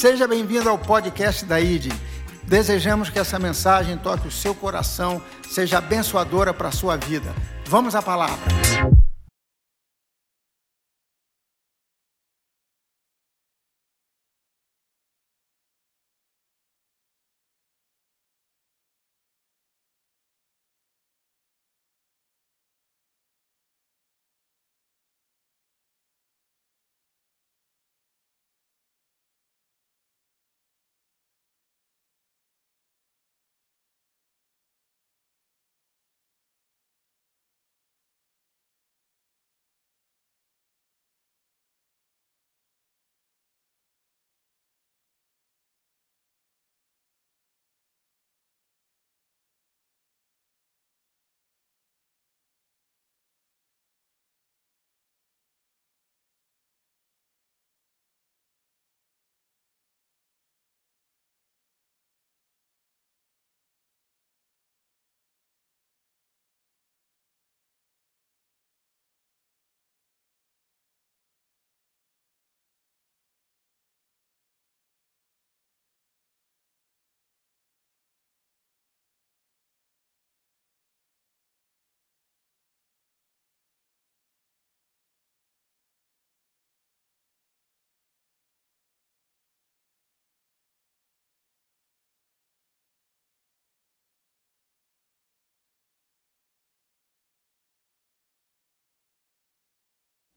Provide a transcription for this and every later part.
Seja bem-vindo ao podcast da ID. Desejamos que essa mensagem toque o seu coração, seja abençoadora para a sua vida. Vamos à palavra.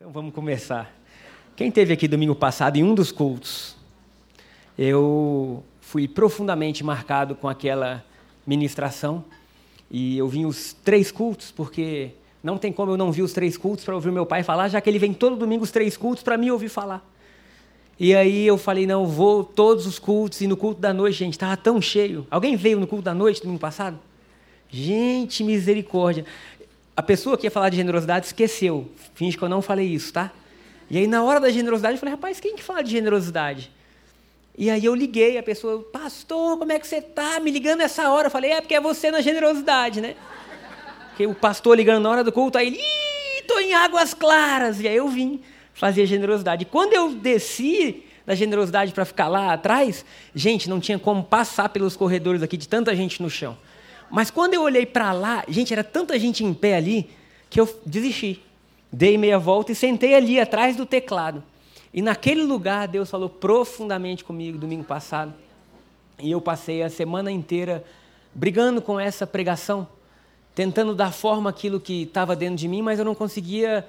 Então vamos começar. Quem teve aqui domingo passado em um dos cultos, eu fui profundamente marcado com aquela ministração e eu vim os três cultos porque não tem como eu não vir os três cultos para ouvir meu pai falar, já que ele vem todo domingo os três cultos para me ouvir falar. E aí eu falei, não, vou todos os cultos e no culto da noite, gente, estava tão cheio. Alguém veio no culto da noite domingo passado? Gente, misericórdia a pessoa que ia falar de generosidade esqueceu. Finge que eu não falei isso, tá? E aí, na hora da generosidade, eu falei, rapaz, quem que fala de generosidade? E aí eu liguei, a pessoa, pastor, como é que você tá? Me ligando nessa hora. Eu falei, é porque é você na generosidade, né? Porque o pastor ligando na hora do culto, aí ele, ih, tô em águas claras. E aí eu vim fazer generosidade. E quando eu desci da generosidade para ficar lá atrás, gente, não tinha como passar pelos corredores aqui de tanta gente no chão. Mas quando eu olhei para lá, gente, era tanta gente em pé ali que eu desisti. Dei meia volta e sentei ali atrás do teclado. E naquele lugar Deus falou profundamente comigo domingo passado. E eu passei a semana inteira brigando com essa pregação, tentando dar forma àquilo que estava dentro de mim, mas eu não conseguia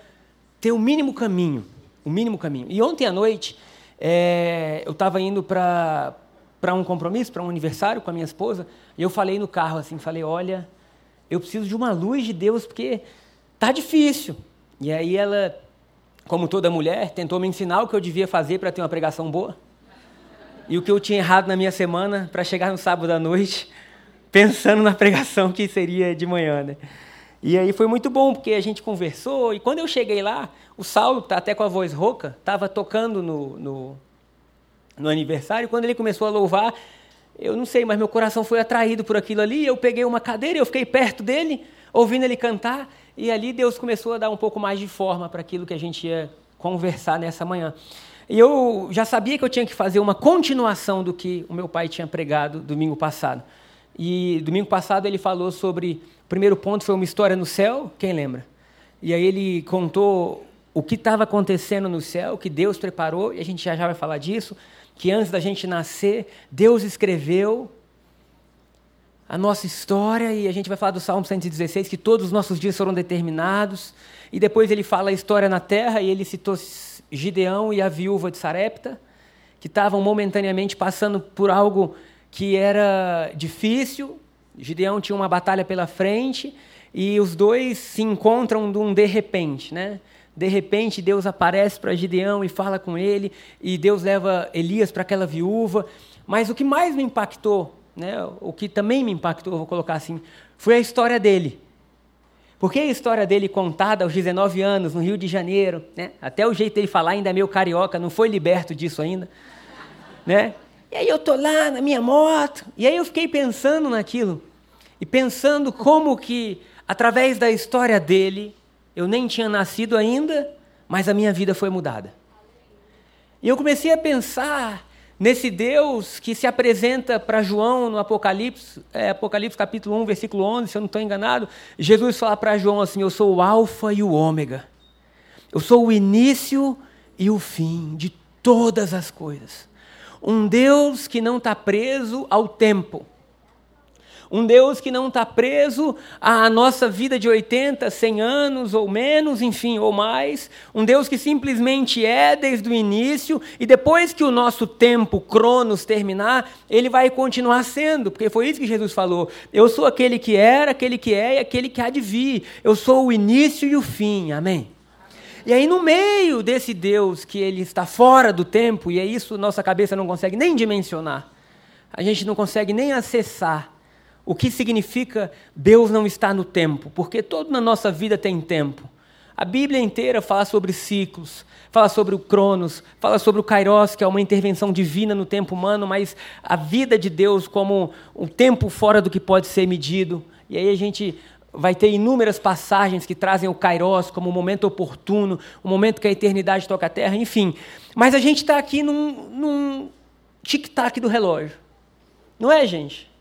ter o mínimo caminho, o mínimo caminho. E ontem à noite é, eu estava indo para para um compromisso, para um aniversário com a minha esposa, e eu falei no carro assim, falei, olha, eu preciso de uma luz de Deus porque tá difícil. E aí ela, como toda mulher, tentou me ensinar o que eu devia fazer para ter uma pregação boa. E o que eu tinha errado na minha semana para chegar no sábado à noite, pensando na pregação que seria de manhã, né? E aí foi muito bom, porque a gente conversou, e quando eu cheguei lá, o Saulo, tá até com a voz rouca, estava tocando no, no, no aniversário, quando ele começou a louvar, eu não sei, mas meu coração foi atraído por aquilo ali. Eu peguei uma cadeira, eu fiquei perto dele, ouvindo ele cantar, e ali Deus começou a dar um pouco mais de forma para aquilo que a gente ia conversar nessa manhã. E eu já sabia que eu tinha que fazer uma continuação do que o meu pai tinha pregado domingo passado. E domingo passado ele falou sobre. O primeiro ponto foi uma história no céu, quem lembra? E aí ele contou o que estava acontecendo no céu, que Deus preparou, e a gente já, já vai falar disso que antes da gente nascer, Deus escreveu a nossa história, e a gente vai falar do Salmo 116, que todos os nossos dias foram determinados, e depois ele fala a história na terra, e ele citou Gideão e a viúva de Sarepta, que estavam momentaneamente passando por algo que era difícil. Gideão tinha uma batalha pela frente, e os dois se encontram de um de repente, né? De repente, Deus aparece para Gideão e fala com ele, e Deus leva Elias para aquela viúva. Mas o que mais me impactou, né, o que também me impactou, vou colocar assim, foi a história dele. Porque a história dele contada aos 19 anos, no Rio de Janeiro, né, até o jeito dele falar ainda é meio carioca, não foi liberto disso ainda. Né? E aí eu tô lá na minha moto, e aí eu fiquei pensando naquilo, e pensando como que, através da história dele, eu nem tinha nascido ainda, mas a minha vida foi mudada. E eu comecei a pensar nesse Deus que se apresenta para João no Apocalipse, é, Apocalipse capítulo 1, versículo 11, se eu não estou enganado, Jesus fala para João assim: Eu sou o Alfa e o Ômega, eu sou o início e o fim de todas as coisas. Um Deus que não está preso ao tempo um Deus que não está preso à nossa vida de 80, 100 anos ou menos, enfim, ou mais. Um Deus que simplesmente é desde o início e depois que o nosso tempo, Cronos, terminar, ele vai continuar sendo, porque foi isso que Jesus falou. Eu sou aquele que era, aquele que é e aquele que há de vir. Eu sou o início e o fim. Amém? E aí, no meio desse Deus que ele está fora do tempo, e é isso nossa cabeça não consegue nem dimensionar, a gente não consegue nem acessar o que significa Deus não está no tempo? Porque todo na nossa vida tem tempo. A Bíblia inteira fala sobre ciclos, fala sobre o Cronos, fala sobre o Kairos, que é uma intervenção divina no tempo humano, mas a vida de Deus como um tempo fora do que pode ser medido. E aí a gente vai ter inúmeras passagens que trazem o Kairos como um momento oportuno, o um momento que a eternidade toca a terra, enfim. Mas a gente está aqui num, num tic-tac do relógio. Não é, gente?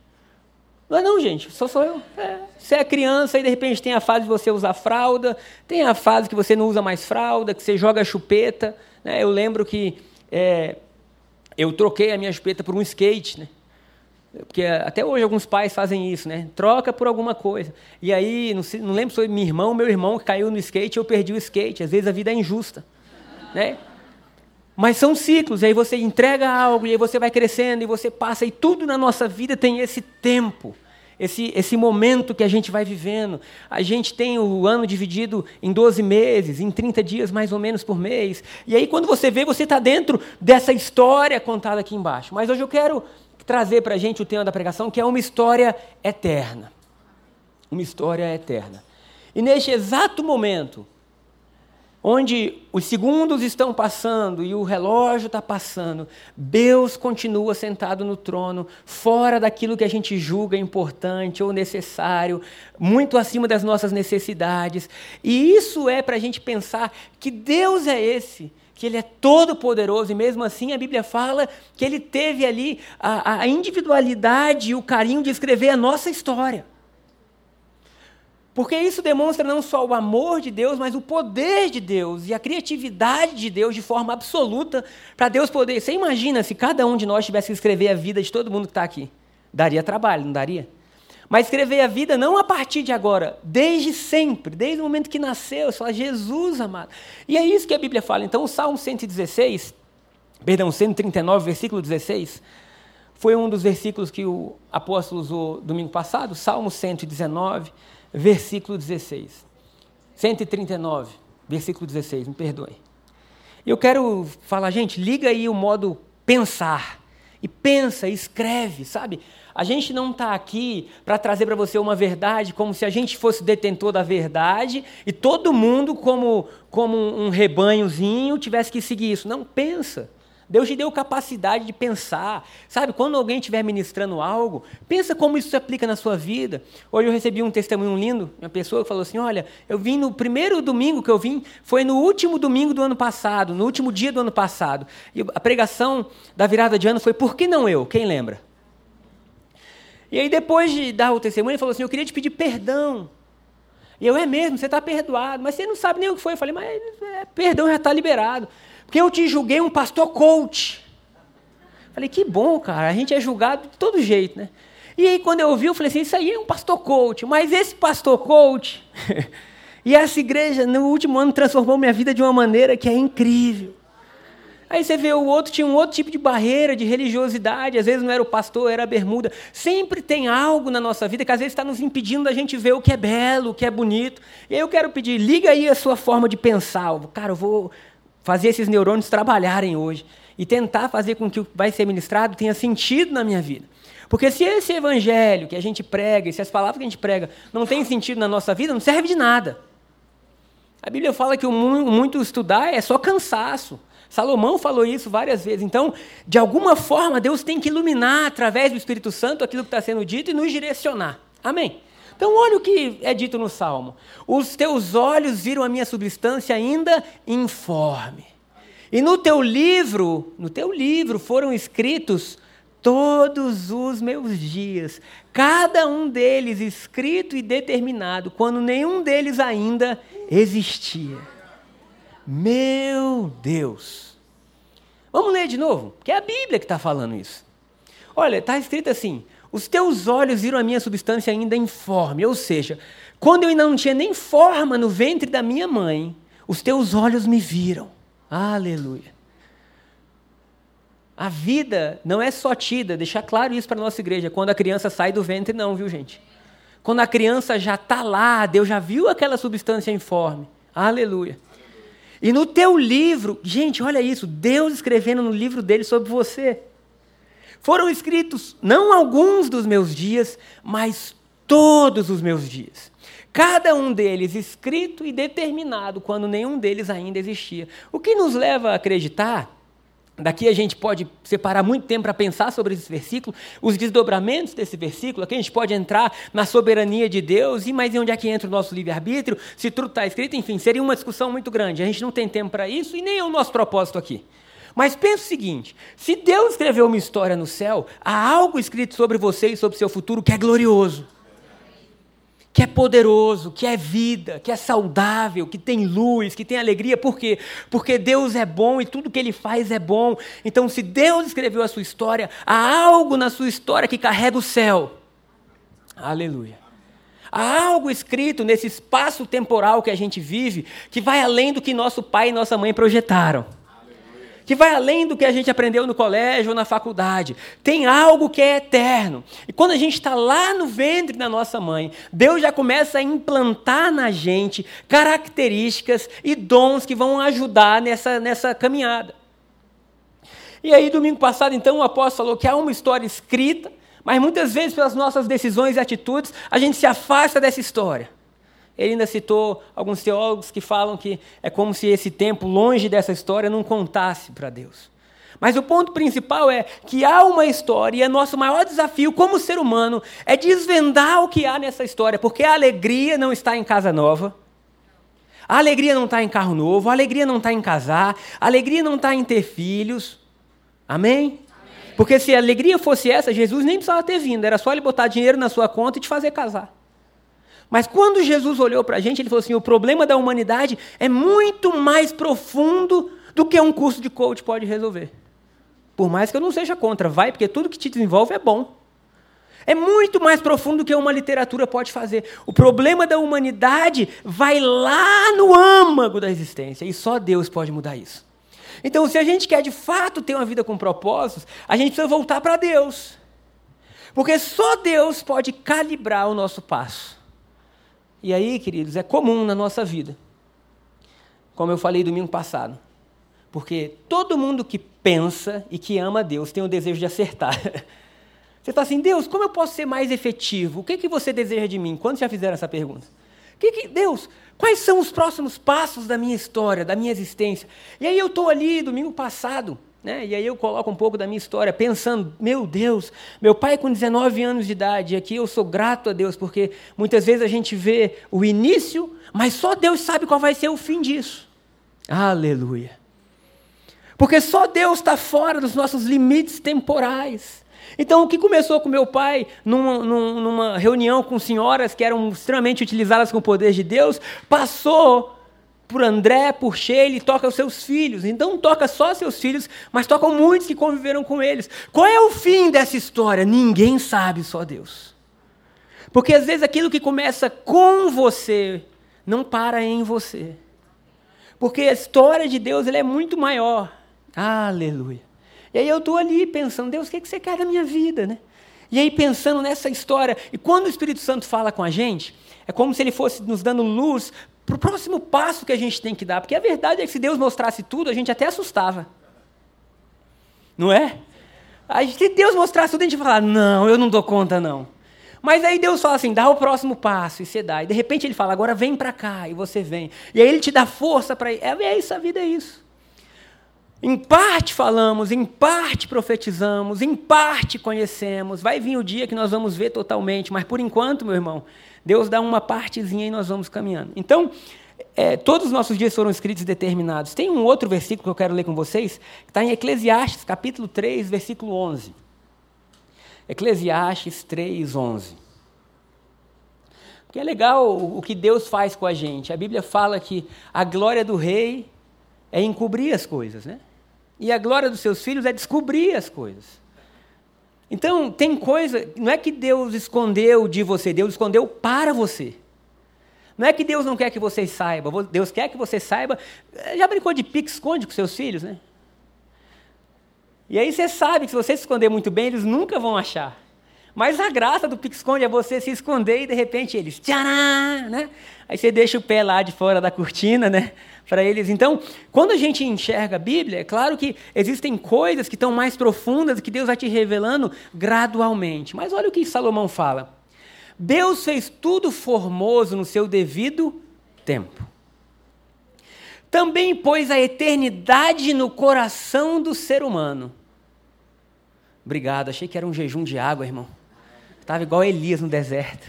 É não, gente, só sou eu. É. Você é criança e de repente tem a fase de você usar fralda, tem a fase que você não usa mais fralda, que você joga chupeta. Né? Eu lembro que é, eu troquei a minha chupeta por um skate, né? Porque até hoje alguns pais fazem isso, né? Troca por alguma coisa. E aí, não, sei, não lembro se foi meu irmão, meu irmão que caiu no skate, eu perdi o skate. Às vezes a vida é injusta, né? Mas são ciclos, e aí você entrega algo, e aí você vai crescendo, e você passa, e tudo na nossa vida tem esse tempo, esse, esse momento que a gente vai vivendo. A gente tem o ano dividido em 12 meses, em 30 dias mais ou menos por mês. E aí, quando você vê, você está dentro dessa história contada aqui embaixo. Mas hoje eu quero trazer para a gente o tema da pregação, que é uma história eterna. Uma história eterna. E neste exato momento, onde os segundos estão passando e o relógio está passando, Deus continua sentado no trono, fora daquilo que a gente julga importante ou necessário, muito acima das nossas necessidades. E isso é para a gente pensar que Deus é esse. Que Ele é todo poderoso e mesmo assim a Bíblia fala que Ele teve ali a, a individualidade e o carinho de escrever a nossa história. Porque isso demonstra não só o amor de Deus, mas o poder de Deus e a criatividade de Deus de forma absoluta para Deus poder. Você imagina se cada um de nós tivesse que escrever a vida de todo mundo que está aqui? Daria trabalho, não daria? Mas escrever a vida não a partir de agora, desde sempre, desde o momento que nasceu, só Jesus amado. E é isso que a Bíblia fala. Então, o Salmo 116, perdão, 139, versículo 16, foi um dos versículos que o apóstolo usou domingo passado, Salmo 119 versículo 16. 139, versículo 16, me perdoe. Eu quero falar, gente, liga aí o modo pensar. E pensa, escreve, sabe? A gente não está aqui para trazer para você uma verdade como se a gente fosse detentor da verdade e todo mundo, como, como um rebanhozinho, tivesse que seguir isso. Não, pensa. Deus te deu capacidade de pensar. Sabe, quando alguém estiver ministrando algo, pensa como isso se aplica na sua vida. Hoje eu recebi um testemunho lindo, uma pessoa que falou assim: Olha, eu vim no primeiro domingo que eu vim, foi no último domingo do ano passado, no último dia do ano passado. E a pregação da virada de ano foi: Por que não eu? Quem lembra? E aí, depois de dar o testemunho, ele falou assim: Eu queria te pedir perdão. E eu, é mesmo, você está perdoado, mas você não sabe nem o que foi. Eu falei, mas é, perdão já está liberado. Porque eu te julguei um pastor coach. Falei, que bom, cara, a gente é julgado de todo jeito, né? E aí, quando eu ouvi, eu falei assim: isso aí é um pastor coach, mas esse pastor coach e essa igreja, no último ano, transformou minha vida de uma maneira que é incrível. Aí você vê o outro tinha um outro tipo de barreira, de religiosidade, às vezes não era o pastor, era a bermuda. Sempre tem algo na nossa vida que às vezes está nos impedindo da gente ver o que é belo, o que é bonito. E aí eu quero pedir, liga aí a sua forma de pensar. Cara, eu vou fazer esses neurônios trabalharem hoje e tentar fazer com que o que vai ser ministrado tenha sentido na minha vida. Porque se esse evangelho que a gente prega, e se as palavras que a gente prega não têm sentido na nossa vida, não serve de nada. A Bíblia fala que o muito estudar é só cansaço. Salomão falou isso várias vezes. Então, de alguma forma, Deus tem que iluminar através do Espírito Santo aquilo que está sendo dito e nos direcionar. Amém? Então, olha o que é dito no Salmo: Os teus olhos viram a minha substância ainda informe. E no teu livro, no teu livro foram escritos todos os meus dias, cada um deles escrito e determinado, quando nenhum deles ainda existia. Meu Deus! Vamos ler de novo, que é a Bíblia que está falando isso. Olha, está escrito assim: os teus olhos viram a minha substância ainda informe, ou seja, quando eu ainda não tinha nem forma no ventre da minha mãe, os teus olhos me viram. Aleluia. A vida não é só tida, deixar claro isso para a nossa igreja, quando a criança sai do ventre, não, viu gente? Quando a criança já está lá, Deus já viu aquela substância informe. Aleluia. E no teu livro, gente, olha isso, Deus escrevendo no livro dele sobre você. Foram escritos não alguns dos meus dias, mas todos os meus dias. Cada um deles escrito e determinado quando nenhum deles ainda existia. O que nos leva a acreditar Daqui a gente pode separar muito tempo para pensar sobre esse versículo, os desdobramentos desse versículo. Aqui a gente pode entrar na soberania de Deus e mais onde é que entra o nosso livre-arbítrio, se tudo está escrito, enfim, seria uma discussão muito grande. A gente não tem tempo para isso e nem é o nosso propósito aqui. Mas pense o seguinte: se Deus escreveu uma história no céu, há algo escrito sobre você e sobre seu futuro que é glorioso que é poderoso, que é vida, que é saudável, que tem luz, que tem alegria. Por quê? Porque Deus é bom e tudo que ele faz é bom. Então, se Deus escreveu a sua história, há algo na sua história que carrega o céu. Aleluia. Há algo escrito nesse espaço temporal que a gente vive que vai além do que nosso pai e nossa mãe projetaram que vai além do que a gente aprendeu no colégio ou na faculdade. Tem algo que é eterno. E quando a gente está lá no ventre da nossa mãe, Deus já começa a implantar na gente características e dons que vão ajudar nessa, nessa caminhada. E aí, domingo passado, então, o apóstolo falou que há uma história escrita, mas muitas vezes, pelas nossas decisões e atitudes, a gente se afasta dessa história. Ele ainda citou alguns teólogos que falam que é como se esse tempo longe dessa história não contasse para Deus. Mas o ponto principal é que há uma história e é nosso maior desafio como ser humano é desvendar o que há nessa história, porque a alegria não está em casa nova, a alegria não está em carro novo, a alegria não está em casar, a alegria não está em ter filhos. Amém? Amém? Porque se a alegria fosse essa, Jesus nem precisava ter vindo, era só ele botar dinheiro na sua conta e te fazer casar. Mas quando Jesus olhou para a gente, ele falou assim: o problema da humanidade é muito mais profundo do que um curso de coach pode resolver. Por mais que eu não seja contra, vai, porque tudo que te desenvolve é bom. É muito mais profundo do que uma literatura pode fazer. O problema da humanidade vai lá no âmago da existência, e só Deus pode mudar isso. Então, se a gente quer de fato ter uma vida com propósitos, a gente precisa voltar para Deus. Porque só Deus pode calibrar o nosso passo. E aí, queridos, é comum na nossa vida, como eu falei domingo passado, porque todo mundo que pensa e que ama Deus tem o desejo de acertar. Você fala assim, Deus, como eu posso ser mais efetivo? O que, que você deseja de mim? Quando já fizeram essa pergunta? Que que, Deus, quais são os próximos passos da minha história, da minha existência? E aí eu estou ali, domingo passado, né? E aí eu coloco um pouco da minha história, pensando, meu Deus, meu pai com 19 anos de idade, e aqui eu sou grato a Deus, porque muitas vezes a gente vê o início, mas só Deus sabe qual vai ser o fim disso. Aleluia. Porque só Deus está fora dos nossos limites temporais. Então, o que começou com meu pai, numa, numa reunião com senhoras que eram extremamente utilizadas com o poder de Deus, passou por André, por Sheila, toca os seus filhos. Então não toca só seus filhos, mas tocam muitos que conviveram com eles. Qual é o fim dessa história? Ninguém sabe, só Deus. Porque às vezes aquilo que começa com você não para em você. Porque a história de Deus é muito maior. Aleluia. E aí eu estou ali pensando, Deus, o que, é que você quer da minha vida, né? E aí pensando nessa história, e quando o Espírito Santo fala com a gente, é como se ele fosse nos dando luz para o próximo passo que a gente tem que dar. Porque a verdade é que se Deus mostrasse tudo, a gente até assustava. Não é? Se Deus mostrasse tudo, a gente ia falar, não, eu não dou conta, não. Mas aí Deus fala assim, dá o próximo passo, e você dá. E de repente ele fala, agora vem para cá, e você vem. E aí ele te dá força para ir. É, é isso, a vida é isso. Em parte falamos, em parte profetizamos, em parte conhecemos. Vai vir o dia que nós vamos ver totalmente, mas por enquanto, meu irmão, Deus dá uma partezinha e nós vamos caminhando. Então, é, todos os nossos dias foram escritos e determinados. Tem um outro versículo que eu quero ler com vocês, que está em Eclesiastes, capítulo 3, versículo 11. Eclesiastes 3, 11. Porque é legal o que Deus faz com a gente. A Bíblia fala que a glória do rei é encobrir as coisas, né? E a glória dos seus filhos é descobrir as coisas. Então, tem coisa, não é que Deus escondeu de você, Deus escondeu para você. Não é que Deus não quer que você saiba, Deus quer que você saiba. Já brincou de pique-esconde com seus filhos, né? E aí você sabe que se você se esconder muito bem, eles nunca vão achar. Mas a graça do pique-esconde é você se esconder e de repente eles, tcharam, né? Aí você deixa o pé lá de fora da cortina, né? para eles. Então, quando a gente enxerga a Bíblia, é claro que existem coisas que estão mais profundas que Deus vai te revelando gradualmente. Mas olha o que Salomão fala. Deus fez tudo formoso no seu devido tempo. Também pôs a eternidade no coração do ser humano. Obrigado, achei que era um jejum de água, irmão. Estava igual Elias no deserto.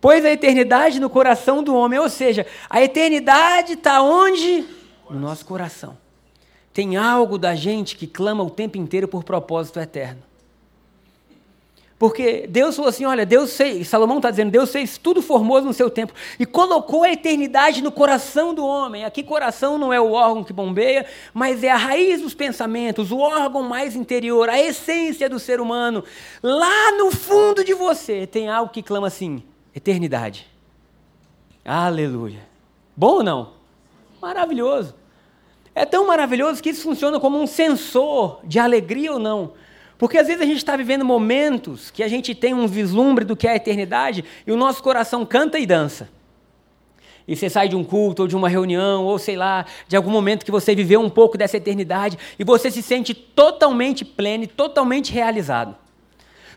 Pôs a eternidade no coração do homem, ou seja, a eternidade está onde? No nosso coração. Tem algo da gente que clama o tempo inteiro por propósito eterno. Porque Deus falou assim: olha, Deus fez, Salomão está dizendo, Deus fez tudo formoso no seu tempo e colocou a eternidade no coração do homem. Aqui, coração não é o órgão que bombeia, mas é a raiz dos pensamentos, o órgão mais interior, a essência do ser humano. Lá no fundo de você tem algo que clama assim: eternidade. Aleluia. Bom ou não? Maravilhoso. É tão maravilhoso que isso funciona como um sensor de alegria ou não. Porque às vezes a gente está vivendo momentos que a gente tem um vislumbre do que é a eternidade e o nosso coração canta e dança. E você sai de um culto ou de uma reunião, ou sei lá, de algum momento que você viveu um pouco dessa eternidade e você se sente totalmente pleno e totalmente realizado.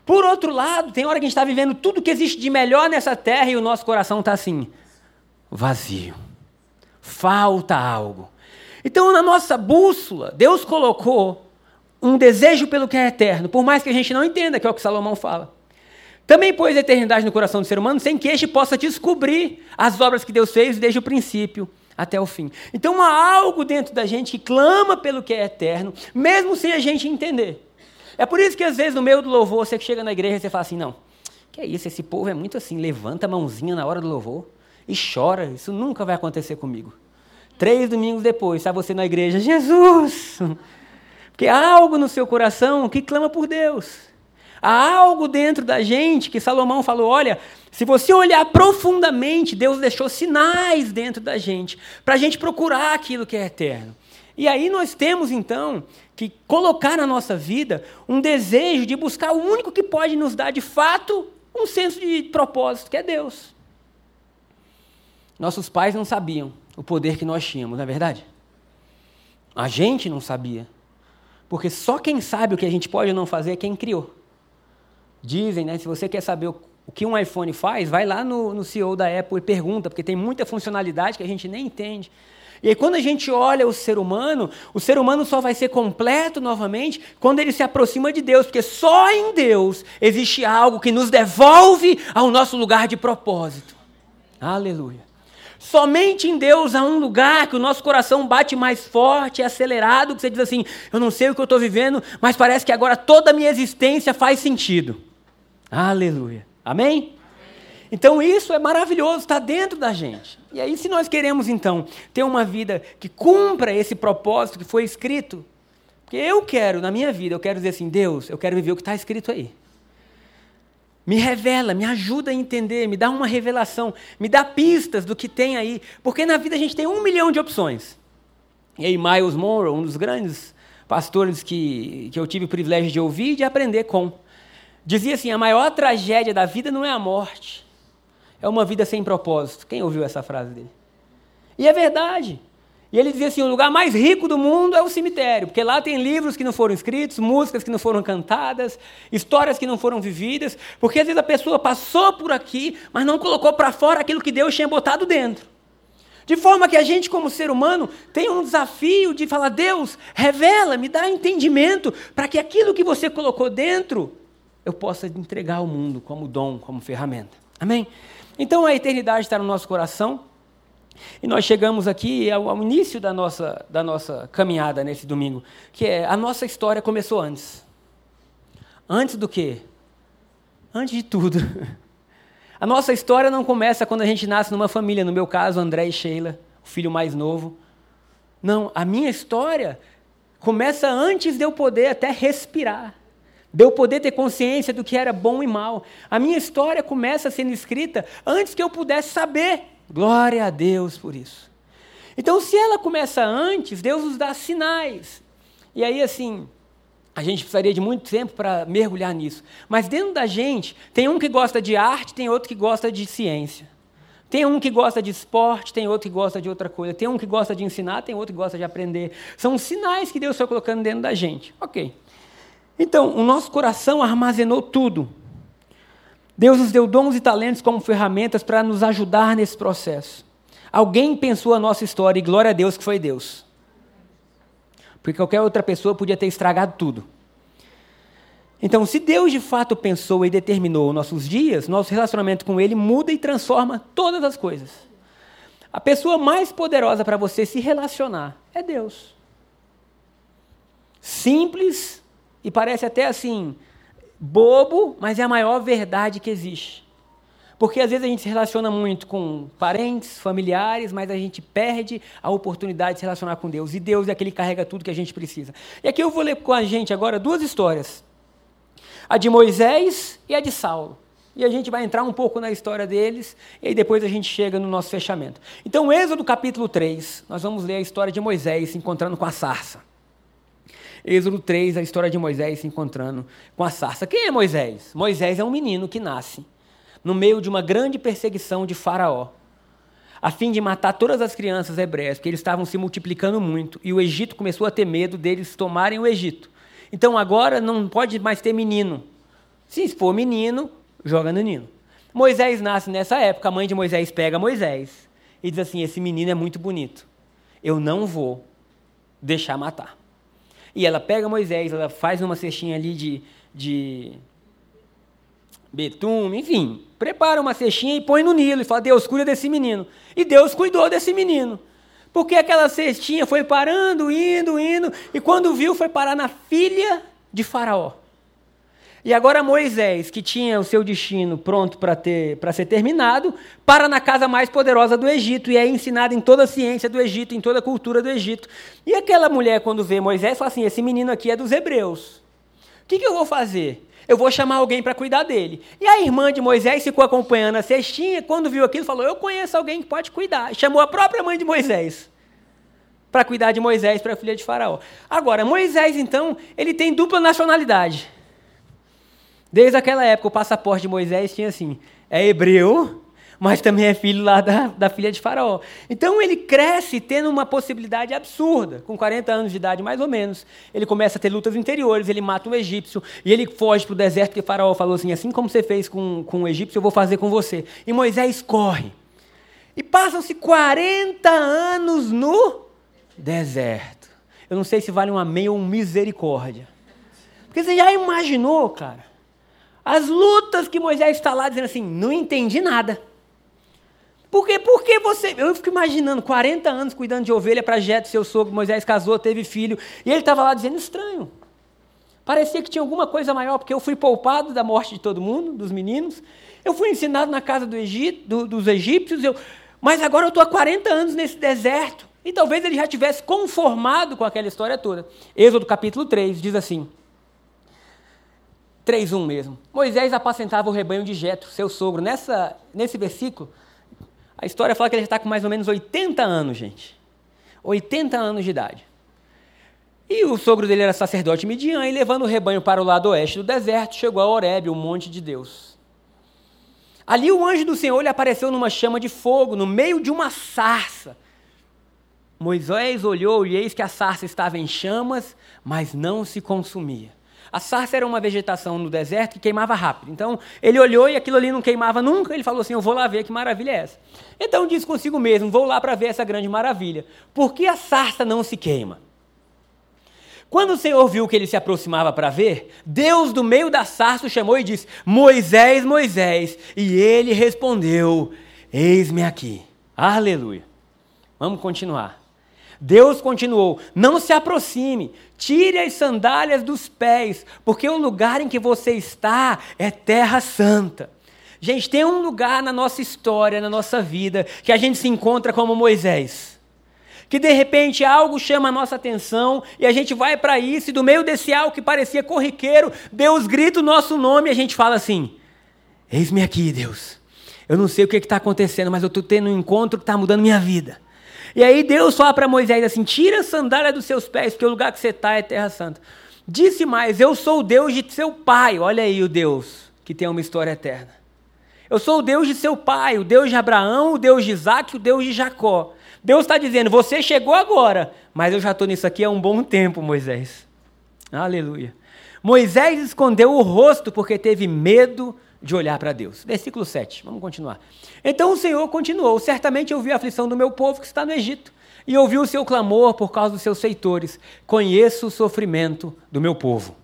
Por outro lado, tem hora que a gente está vivendo tudo que existe de melhor nessa terra e o nosso coração está assim, vazio. Falta algo. Então, na nossa bússola, Deus colocou um desejo pelo que é eterno, por mais que a gente não entenda, que é o que Salomão fala. Também pôs a eternidade no coração do ser humano, sem que este possa descobrir as obras que Deus fez desde o princípio até o fim. Então há algo dentro da gente que clama pelo que é eterno, mesmo sem a gente entender. É por isso que às vezes no meio do louvor você chega na igreja e você fala assim, não, que é isso, esse povo é muito assim, levanta a mãozinha na hora do louvor e chora, isso nunca vai acontecer comigo. Três domingos depois, está você na igreja, Jesus! Porque há algo no seu coração que clama por Deus. Há algo dentro da gente que Salomão falou: olha, se você olhar profundamente, Deus deixou sinais dentro da gente, para a gente procurar aquilo que é eterno. E aí nós temos então que colocar na nossa vida um desejo de buscar o único que pode nos dar de fato um senso de propósito, que é Deus. Nossos pais não sabiam o poder que nós tínhamos, não é verdade? A gente não sabia. Porque só quem sabe o que a gente pode ou não fazer é quem criou. Dizem, né? Se você quer saber o, que um iPhone faz, vai lá no, no CEO da Apple e pergunta, porque tem muita funcionalidade que a gente nem entende. E aí, quando a gente olha o ser humano, o ser humano só vai ser completo novamente quando ele se aproxima de Deus, porque só em Deus existe algo que nos devolve ao nosso lugar de propósito. Aleluia. Somente em Deus há um lugar que o nosso coração bate mais forte, acelerado, que você diz assim: eu não sei o que eu estou vivendo, mas parece que agora toda a minha existência faz sentido. Aleluia. Amém? Então isso é maravilhoso, está dentro da gente. E aí, se nós queremos então ter uma vida que cumpra esse propósito que foi escrito, porque eu quero, na minha vida, eu quero dizer assim: Deus, eu quero viver o que está escrito aí. Me revela, me ajuda a entender, me dá uma revelação, me dá pistas do que tem aí. Porque na vida a gente tem um milhão de opções. E aí, Miles Monroe, um dos grandes pastores que, que eu tive o privilégio de ouvir e de aprender com, dizia assim: a maior tragédia da vida não é a morte, é uma vida sem propósito. Quem ouviu essa frase dele? E é verdade. E ele dizia assim: o lugar mais rico do mundo é o cemitério, porque lá tem livros que não foram escritos, músicas que não foram cantadas, histórias que não foram vividas, porque às vezes a pessoa passou por aqui, mas não colocou para fora aquilo que Deus tinha botado dentro. De forma que a gente, como ser humano, tem um desafio de falar: Deus, revela, me dá entendimento, para que aquilo que você colocou dentro eu possa entregar ao mundo como dom, como ferramenta. Amém? Então a eternidade está no nosso coração. E nós chegamos aqui ao, ao, início da nossa, da nossa caminhada nesse domingo, que é a nossa história começou antes. Antes do quê? Antes de tudo. A nossa história não começa quando a gente nasce numa família, no meu caso, André e Sheila, o filho mais novo. Não, a minha história começa antes de eu poder até respirar, de eu poder ter consciência do que era bom e mal. A minha história começa sendo escrita antes que eu pudesse saber. Glória a Deus por isso. Então, se ela começa antes, Deus nos dá sinais. E aí, assim, a gente precisaria de muito tempo para mergulhar nisso. Mas dentro da gente, tem um que gosta de arte, tem outro que gosta de ciência. Tem um que gosta de esporte, tem outro que gosta de outra coisa. Tem um que gosta de ensinar, tem outro que gosta de aprender. São sinais que Deus foi colocando dentro da gente. Ok. Então, o nosso coração armazenou tudo. Deus nos deu dons e talentos como ferramentas para nos ajudar nesse processo. Alguém pensou a nossa história e glória a Deus que foi Deus. Porque qualquer outra pessoa podia ter estragado tudo. Então, se Deus de fato pensou e determinou nossos dias, nosso relacionamento com Ele muda e transforma todas as coisas. A pessoa mais poderosa para você se relacionar é Deus. Simples e parece até assim, bobo, mas é a maior verdade que existe. Porque às vezes a gente se relaciona muito com parentes, familiares, mas a gente perde a oportunidade de se relacionar com Deus. E Deus é aquele que carrega tudo que a gente precisa. E aqui eu vou ler com a gente agora duas histórias: a de Moisés e a de Saulo. E a gente vai entrar um pouco na história deles, e aí depois a gente chega no nosso fechamento. Então, Êxodo capítulo 3, nós vamos ler a história de Moisés se encontrando com a sarça. Êxodo 3, a história de Moisés se encontrando com a sarça. Quem é Moisés? Moisés é um menino que nasce no meio de uma grande perseguição de Faraó, a fim de matar todas as crianças hebreias, porque eles estavam se multiplicando muito, e o Egito começou a ter medo deles tomarem o Egito. Então agora não pode mais ter menino. Se for menino, joga no nino. Moisés nasce nessa época, a mãe de Moisés pega Moisés e diz assim: Esse menino é muito bonito, eu não vou deixar matar. E ela pega Moisés, ela faz uma cestinha ali de, de betume, enfim, prepara uma cestinha e põe no Nilo e fala: Deus, cuida desse menino. E Deus cuidou desse menino. Porque aquela cestinha foi parando, indo, indo, e quando viu, foi parar na filha de Faraó. E agora Moisés, que tinha o seu destino pronto para ser terminado, para na casa mais poderosa do Egito e é ensinado em toda a ciência do Egito, em toda a cultura do Egito. E aquela mulher, quando vê Moisés, fala assim: esse menino aqui é dos hebreus. O que, que eu vou fazer? Eu vou chamar alguém para cuidar dele. E a irmã de Moisés ficou acompanhando a cestinha, quando viu aquilo, falou: Eu conheço alguém que pode cuidar. Chamou a própria mãe de Moisés para cuidar de Moisés para a filha de Faraó. Agora, Moisés, então, ele tem dupla nacionalidade. Desde aquela época, o passaporte de Moisés tinha assim: é hebreu, mas também é filho lá da, da filha de Faraó. Então ele cresce tendo uma possibilidade absurda, com 40 anos de idade mais ou menos. Ele começa a ter lutas interiores, ele mata um egípcio e ele foge para o deserto que Faraó falou assim: assim como você fez com, com o egípcio, eu vou fazer com você. E Moisés corre. E passam-se 40 anos no deserto. Eu não sei se vale um amém ou um misericórdia. Porque você já imaginou, cara? As lutas que Moisés está lá dizendo assim, não entendi nada. Por quê? Porque você. Eu fico imaginando, 40 anos cuidando de ovelha para Jeto, seu sogro, Moisés casou, teve filho, e ele estava lá dizendo estranho. Parecia que tinha alguma coisa maior, porque eu fui poupado da morte de todo mundo, dos meninos. Eu fui ensinado na casa do Egito, do, dos egípcios, eu, mas agora eu estou há 40 anos nesse deserto. E talvez ele já tivesse conformado com aquela história toda. Êxodo capítulo 3 diz assim: 3.1 mesmo. Moisés apacentava o rebanho de Jetro, seu sogro. Nessa, nesse versículo, a história fala que ele está com mais ou menos 80 anos, gente. 80 anos de idade. E o sogro dele era sacerdote midian, e levando o rebanho para o lado oeste do deserto, chegou a Horebe, o monte de Deus. Ali o anjo do Senhor lhe apareceu numa chama de fogo, no meio de uma sarça. Moisés olhou e eis que a sarça estava em chamas, mas não se consumia. A sarça era uma vegetação no deserto que queimava rápido. Então, ele olhou e aquilo ali não queimava nunca. Ele falou assim: Eu vou lá ver que maravilha é essa. Então, disse consigo mesmo: Vou lá para ver essa grande maravilha. Por que a sarça não se queima? Quando o Senhor viu que ele se aproximava para ver, Deus do meio da sarça chamou e disse: Moisés, Moisés. E ele respondeu: Eis-me aqui. Aleluia. Vamos continuar. Deus continuou: Não se aproxime, tire as sandálias dos pés, porque o lugar em que você está é terra santa. Gente, tem um lugar na nossa história, na nossa vida, que a gente se encontra como Moisés. Que de repente algo chama a nossa atenção e a gente vai para isso, e do meio desse algo que parecia corriqueiro, Deus grita o nosso nome e a gente fala assim: Eis-me aqui, Deus. Eu não sei o que está acontecendo, mas eu estou tendo um encontro que está mudando minha vida. E aí Deus fala para Moisés assim: tira a sandália dos seus pés, porque o lugar que você está é terra santa. Disse mais: Eu sou o Deus de seu pai. Olha aí o Deus que tem uma história eterna. Eu sou o Deus de seu pai, o Deus de Abraão, o Deus de Isaac, o Deus de Jacó. Deus está dizendo: Você chegou agora, mas eu já estou nisso aqui há um bom tempo, Moisés. Aleluia. Moisés escondeu o rosto porque teve medo de olhar para Deus. Versículo 7, vamos continuar. Então o Senhor continuou: Certamente ouvi a aflição do meu povo que está no Egito, e ouvi o seu clamor por causa dos seus feitores. Conheço o sofrimento do meu povo.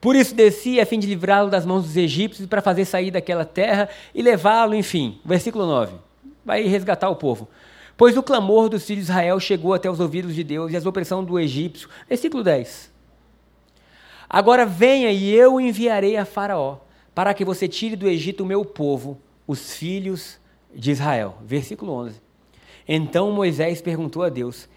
Por isso desci a fim de livrá-lo das mãos dos egípcios para fazer sair daquela terra e levá-lo, enfim. Versículo 9. Vai resgatar o povo. Pois o clamor dos filhos de Israel chegou até os ouvidos de Deus e as opressão do egípcio. Versículo 10. Agora venha e eu enviarei a Faraó para que você tire do Egito o meu povo, os filhos de Israel. Versículo 11. Então Moisés perguntou a Deus: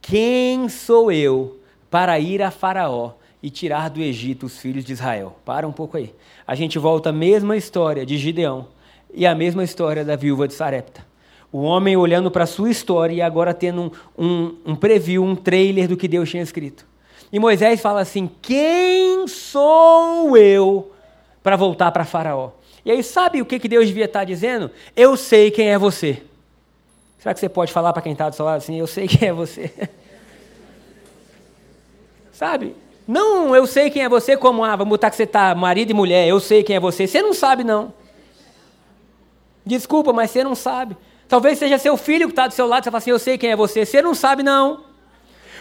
Quem sou eu para ir a Faraó e tirar do Egito os filhos de Israel? Para um pouco aí. A gente volta à mesma história de Gideão e a mesma história da viúva de Sarepta. O homem olhando para a sua história e agora tendo um, um, um preview, um trailer do que Deus tinha escrito. E Moisés fala assim: Quem sou eu para voltar para Faraó. E aí, sabe o que, que Deus devia estar dizendo? Eu sei quem é você. Será que você pode falar para quem está do seu lado assim? Eu sei quem é você. sabe? Não, eu sei quem é você, como, ah, vamos botar que você está marido e mulher, eu sei quem é você. Você não sabe, não. Desculpa, mas você não sabe. Talvez seja seu filho que está do seu lado, você fala assim, eu sei quem é você. Você não sabe, não.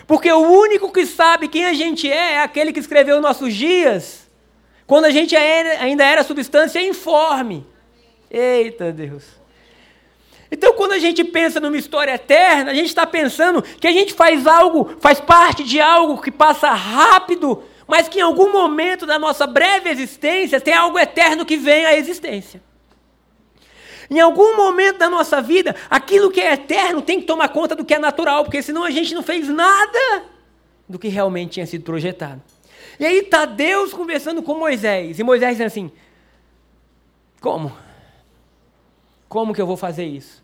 Porque o único que sabe quem a gente é é aquele que escreveu nossos dias quando a gente ainda era substância informe. Eita Deus. Então, quando a gente pensa numa história eterna, a gente está pensando que a gente faz algo, faz parte de algo que passa rápido, mas que em algum momento da nossa breve existência tem algo eterno que vem à existência. Em algum momento da nossa vida, aquilo que é eterno tem que tomar conta do que é natural, porque senão a gente não fez nada do que realmente tinha sido projetado. E aí está Deus conversando com Moisés. E Moisés dizendo assim: Como? Como que eu vou fazer isso?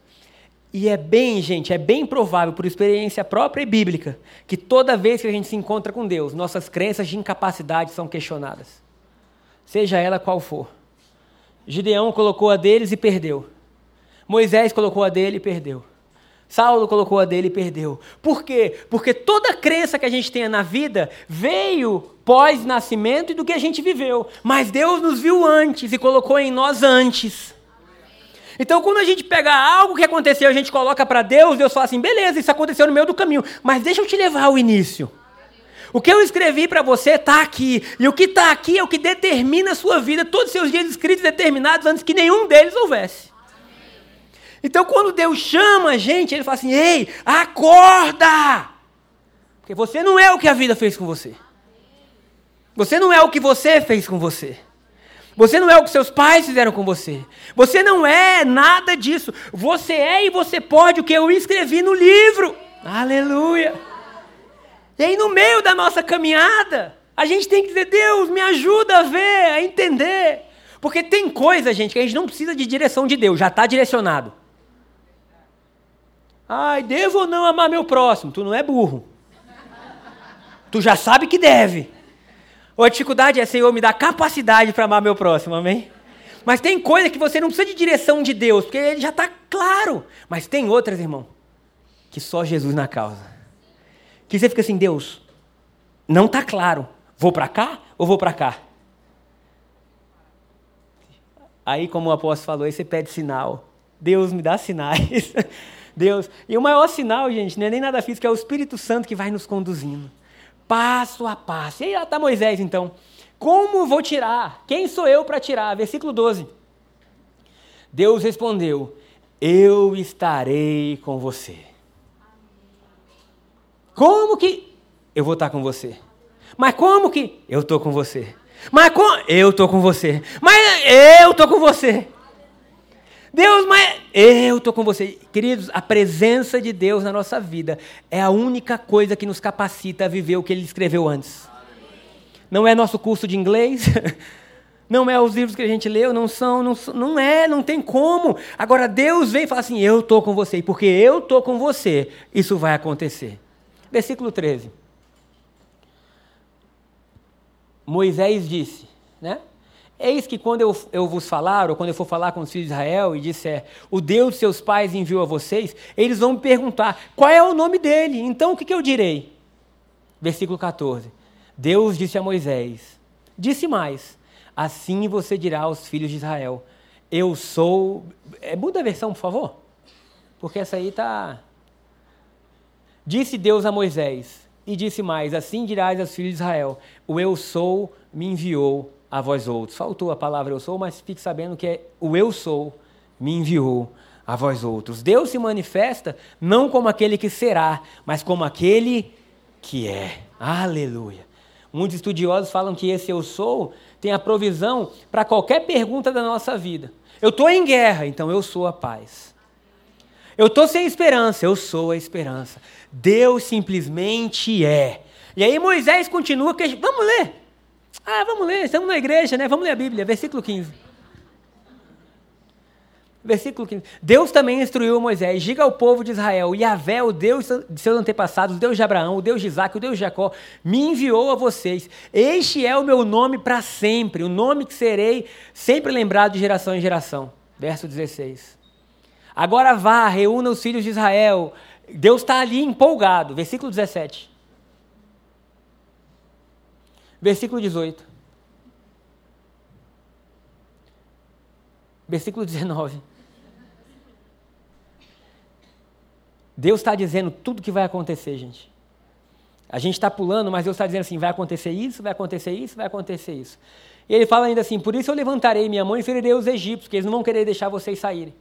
E é bem, gente, é bem provável, por experiência própria e bíblica, que toda vez que a gente se encontra com Deus, nossas crenças de incapacidade são questionadas. Seja ela qual for. Gideão colocou a deles e perdeu. Moisés colocou a dele e perdeu. Saulo colocou a dele e perdeu. Por quê? Porque toda crença que a gente tenha na vida veio pós-nascimento e do que a gente viveu. Mas Deus nos viu antes e colocou em nós antes. Então, quando a gente pega algo que aconteceu, a gente coloca para Deus, Deus fala assim: beleza, isso aconteceu no meio do caminho, mas deixa eu te levar ao início. O que eu escrevi para você está aqui, e o que está aqui é o que determina a sua vida, todos os seus dias escritos determinados antes que nenhum deles houvesse. Então, quando Deus chama a gente, Ele fala assim: ei, acorda! Porque você não é o que a vida fez com você. Você não é o que você fez com você. Você não é o que seus pais fizeram com você. Você não é nada disso. Você é e você pode o que eu escrevi no livro. Aleluia. E aí, no meio da nossa caminhada, a gente tem que dizer: Deus, me ajuda a ver, a entender. Porque tem coisa, gente, que a gente não precisa de direção de Deus, já está direcionado. Ai, devo ou não amar meu próximo? Tu não é burro. Tu já sabe que deve. Ou a dificuldade é, Senhor, me dá capacidade para amar meu próximo, amém? Mas tem coisa que você não precisa de direção de Deus, porque ele já está claro. Mas tem outras, irmão, que só Jesus na causa. Que você fica assim, Deus, não está claro. Vou para cá ou vou para cá? Aí, como o apóstolo falou, aí você pede sinal. Deus me dá sinais. Deus. E o maior sinal, gente, não é nem nada físico, é o Espírito Santo que vai nos conduzindo. Passo a passo. E aí está Moisés, então. Como vou tirar? Quem sou eu para tirar? Versículo 12. Deus respondeu: Eu estarei com você. Como que eu vou estar com você? Mas como que eu estou com você? Mas como eu estou com você? Mas eu estou com você. Deus, mas eu estou com você. Queridos, a presença de Deus na nossa vida é a única coisa que nos capacita a viver o que ele escreveu antes. Não é nosso curso de inglês, não é os livros que a gente leu, não são, não, não é, não tem como. Agora Deus vem e fala assim: Eu estou com você, e porque eu estou com você, isso vai acontecer. Versículo 13. Moisés disse, né? Eis que quando eu, eu vos falar, ou quando eu for falar com os filhos de Israel e disser, o Deus de seus pais enviou a vocês, eles vão me perguntar, qual é o nome dele? Então o que, que eu direi? Versículo 14. Deus disse a Moisés, disse mais, assim você dirá aos filhos de Israel, eu sou... É, muda a versão, por favor, porque essa aí está... Disse Deus a Moisés, e disse mais, assim dirás aos filhos de Israel, o eu sou me enviou a vós outros. Faltou a palavra eu sou, mas fique sabendo que é o eu sou me enviou a vós outros. Deus se manifesta não como aquele que será, mas como aquele que é. Aleluia. Muitos estudiosos falam que esse eu sou tem a provisão para qualquer pergunta da nossa vida. Eu estou em guerra, então eu sou a paz. Eu estou sem esperança, eu sou a esperança. Deus simplesmente é. E aí Moisés continua, vamos ler. Ah, vamos ler, estamos na igreja, né? Vamos ler a Bíblia, versículo 15. Versículo 15. Deus também instruiu Moisés: diga ao povo de Israel, Yahvé, o Deus de seus antepassados, o Deus de Abraão, o Deus de Isaac, o Deus de Jacó, me enviou a vocês. Este é o meu nome para sempre, o nome que serei sempre lembrado de geração em geração. Verso 16. Agora vá, reúna os filhos de Israel. Deus está ali empolgado. Versículo 17. Versículo 18. Versículo 19. Deus está dizendo tudo que vai acontecer, gente. A gente está pulando, mas Deus está dizendo assim: vai acontecer isso, vai acontecer isso, vai acontecer isso. E ele fala ainda assim: por isso eu levantarei minha mão e ferirei os egípcios, porque eles não vão querer deixar vocês saírem.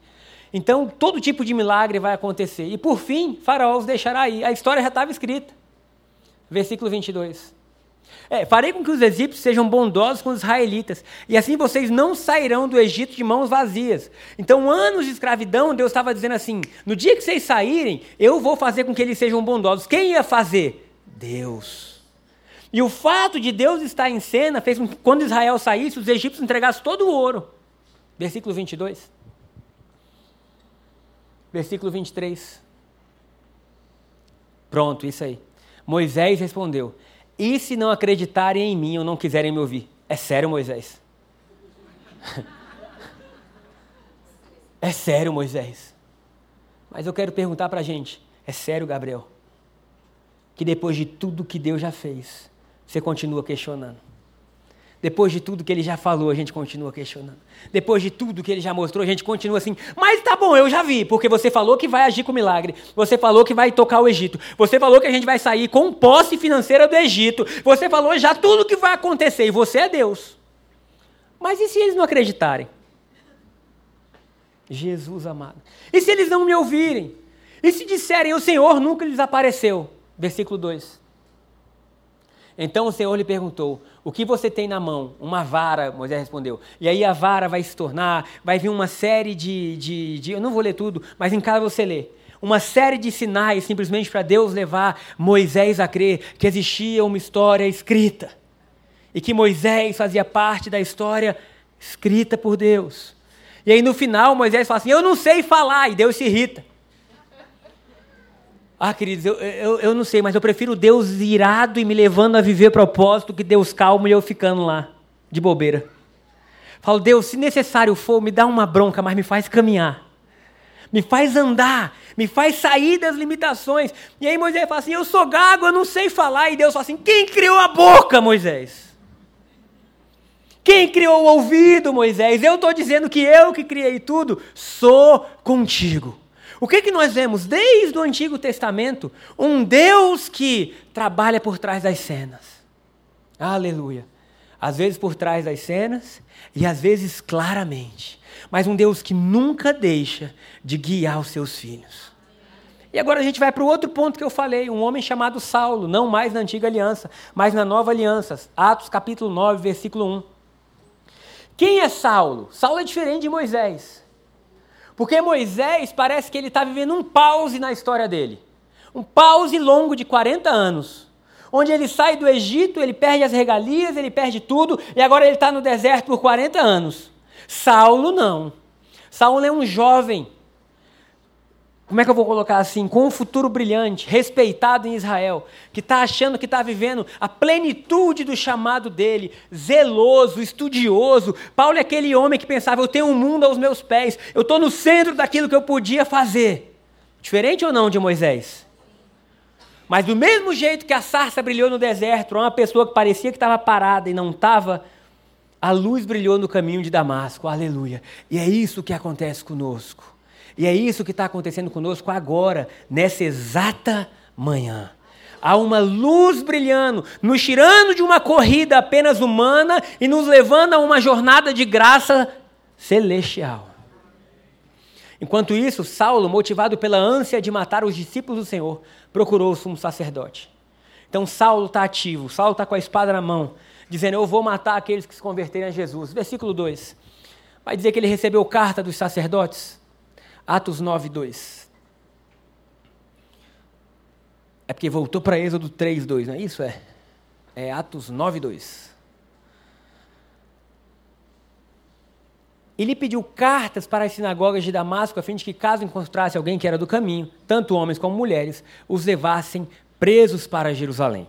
Então, todo tipo de milagre vai acontecer. E por fim, Faraó os deixará ir. A história já estava escrita. Versículo 22. É, farei com que os egípcios sejam bondosos com os israelitas, e assim vocês não sairão do Egito de mãos vazias. Então, anos de escravidão, Deus estava dizendo assim: no dia que vocês saírem, eu vou fazer com que eles sejam bondosos. Quem ia fazer? Deus. E o fato de Deus estar em cena fez com que, quando Israel saísse, os egípcios entregassem todo o ouro. Versículo 22. Versículo 23. Pronto, isso aí. Moisés respondeu: e se não acreditarem em mim ou não quiserem me ouvir? É sério, Moisés? é sério, Moisés? Mas eu quero perguntar para a gente: é sério, Gabriel? Que depois de tudo que Deus já fez, você continua questionando? Depois de tudo que ele já falou, a gente continua questionando. Depois de tudo que ele já mostrou, a gente continua assim. Mas tá bom, eu já vi, porque você falou que vai agir com milagre. Você falou que vai tocar o Egito. Você falou que a gente vai sair com posse financeira do Egito. Você falou já tudo que vai acontecer e você é Deus. Mas e se eles não acreditarem? Jesus amado. E se eles não me ouvirem? E se disserem o Senhor nunca lhes apareceu? Versículo 2. Então o Senhor lhe perguntou: O que você tem na mão? Uma vara, Moisés respondeu. E aí a vara vai se tornar, vai vir uma série de. de, de eu não vou ler tudo, mas em casa você lê. Uma série de sinais simplesmente para Deus levar Moisés a crer que existia uma história escrita. E que Moisés fazia parte da história escrita por Deus. E aí no final Moisés fala assim: Eu não sei falar, e Deus se irrita. Ah, queridos, eu, eu, eu não sei, mas eu prefiro Deus irado e me levando a viver propósito que Deus calmo e eu ficando lá, de bobeira. Falo, Deus, se necessário for, me dá uma bronca, mas me faz caminhar. Me faz andar, me faz sair das limitações. E aí Moisés fala assim: Eu sou gago, eu não sei falar. E Deus fala assim: Quem criou a boca, Moisés? Quem criou o ouvido, Moisés? Eu estou dizendo que eu que criei tudo, sou contigo. O que, que nós vemos desde o Antigo Testamento? Um Deus que trabalha por trás das cenas. Aleluia. Às vezes por trás das cenas e às vezes claramente. Mas um Deus que nunca deixa de guiar os seus filhos. E agora a gente vai para o outro ponto que eu falei, um homem chamado Saulo, não mais na antiga aliança, mas na nova aliança. Atos capítulo 9, versículo 1. Quem é Saulo? Saulo é diferente de Moisés. Porque Moisés parece que ele está vivendo um pause na história dele. Um pause longo de 40 anos. Onde ele sai do Egito, ele perde as regalias, ele perde tudo, e agora ele está no deserto por 40 anos. Saulo não. Saulo é um jovem como é que eu vou colocar assim? Com um futuro brilhante, respeitado em Israel, que está achando que está vivendo a plenitude do chamado dele, zeloso, estudioso. Paulo é aquele homem que pensava: eu tenho um mundo aos meus pés, eu estou no centro daquilo que eu podia fazer. Diferente ou não de Moisés? Mas do mesmo jeito que a sarça brilhou no deserto, uma pessoa que parecia que estava parada e não estava, a luz brilhou no caminho de Damasco. Aleluia. E é isso que acontece conosco. E é isso que está acontecendo conosco agora, nessa exata manhã. Há uma luz brilhando, nos tirando de uma corrida apenas humana e nos levando a uma jornada de graça celestial. Enquanto isso, Saulo, motivado pela ânsia de matar os discípulos do Senhor, procurou o sumo sacerdote. Então Saulo está ativo, Saulo está com a espada na mão, dizendo: Eu vou matar aqueles que se converterem a Jesus. Versículo 2. Vai dizer que ele recebeu carta dos sacerdotes. Atos 9, 2. É porque voltou para Êxodo 3, 2, não é isso? É, é Atos 9, 2. Ele pediu cartas para as sinagogas de Damasco, a fim de que, caso encontrasse alguém que era do caminho, tanto homens como mulheres, os levassem presos para Jerusalém.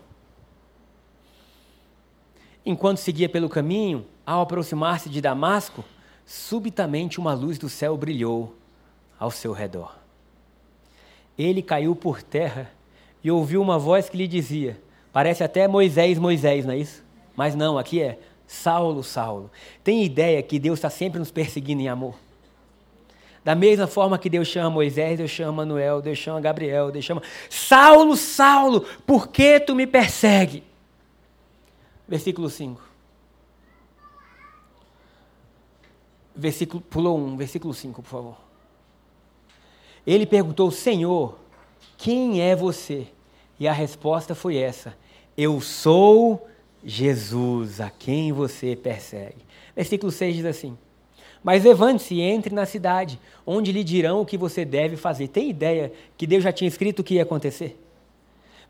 Enquanto seguia pelo caminho, ao aproximar-se de Damasco, subitamente uma luz do céu brilhou ao seu redor. Ele caiu por terra e ouviu uma voz que lhe dizia: Parece até Moisés, Moisés, não é isso? Mas não, aqui é Saulo, Saulo. Tem ideia que Deus está sempre nos perseguindo em amor? Da mesma forma que Deus chama Moisés, Deus chama Manuel, Deus chama Gabriel, Deus chama Saulo, Saulo, por que tu me persegue? Versículo 5. Versículo, pulou um, versículo 5, por favor. Ele perguntou: Senhor, quem é você? E a resposta foi essa: Eu sou Jesus, a quem você persegue. Versículo 6 diz assim: Mas levante-se e entre na cidade, onde lhe dirão o que você deve fazer. Tem ideia que Deus já tinha escrito o que ia acontecer?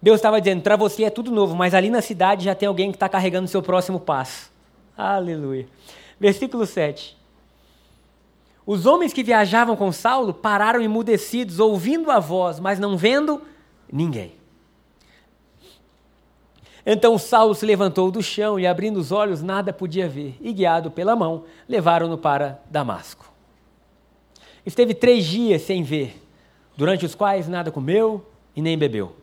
Deus estava dizendo: para você é tudo novo, mas ali na cidade já tem alguém que está carregando o seu próximo passo. Aleluia. Versículo 7. Os homens que viajavam com Saulo pararam emudecidos, ouvindo a voz, mas não vendo ninguém. Então Saulo se levantou do chão e, abrindo os olhos, nada podia ver, e guiado pela mão, levaram-no para Damasco. Esteve três dias sem ver, durante os quais nada comeu e nem bebeu.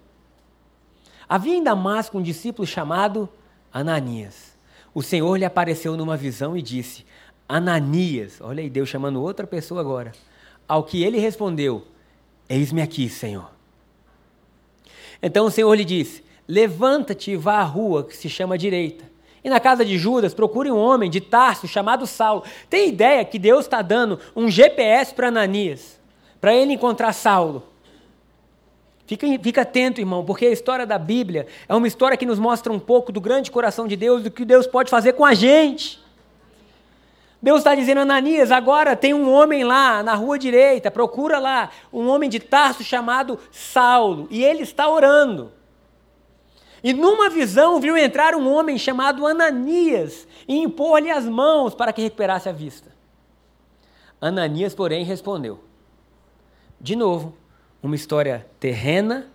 Havia em Damasco um discípulo chamado Ananias. O Senhor lhe apareceu numa visão e disse: Ananias, olha aí, Deus chamando outra pessoa agora. Ao que ele respondeu: Eis-me aqui, Senhor. Então o Senhor lhe disse: Levanta-te e vá à rua que se chama direita. E na casa de Judas, procure um homem de Tarso chamado Saulo. Tem ideia que Deus está dando um GPS para Ananias, para ele encontrar Saulo. Fica, fica atento, irmão, porque a história da Bíblia é uma história que nos mostra um pouco do grande coração de Deus, do que Deus pode fazer com a gente. Deus está dizendo, Ananias, agora tem um homem lá na rua direita, procura lá, um homem de Tarso chamado Saulo, e ele está orando. E numa visão viu entrar um homem chamado Ananias e impor-lhe as mãos para que recuperasse a vista. Ananias, porém, respondeu. De novo, uma história terrena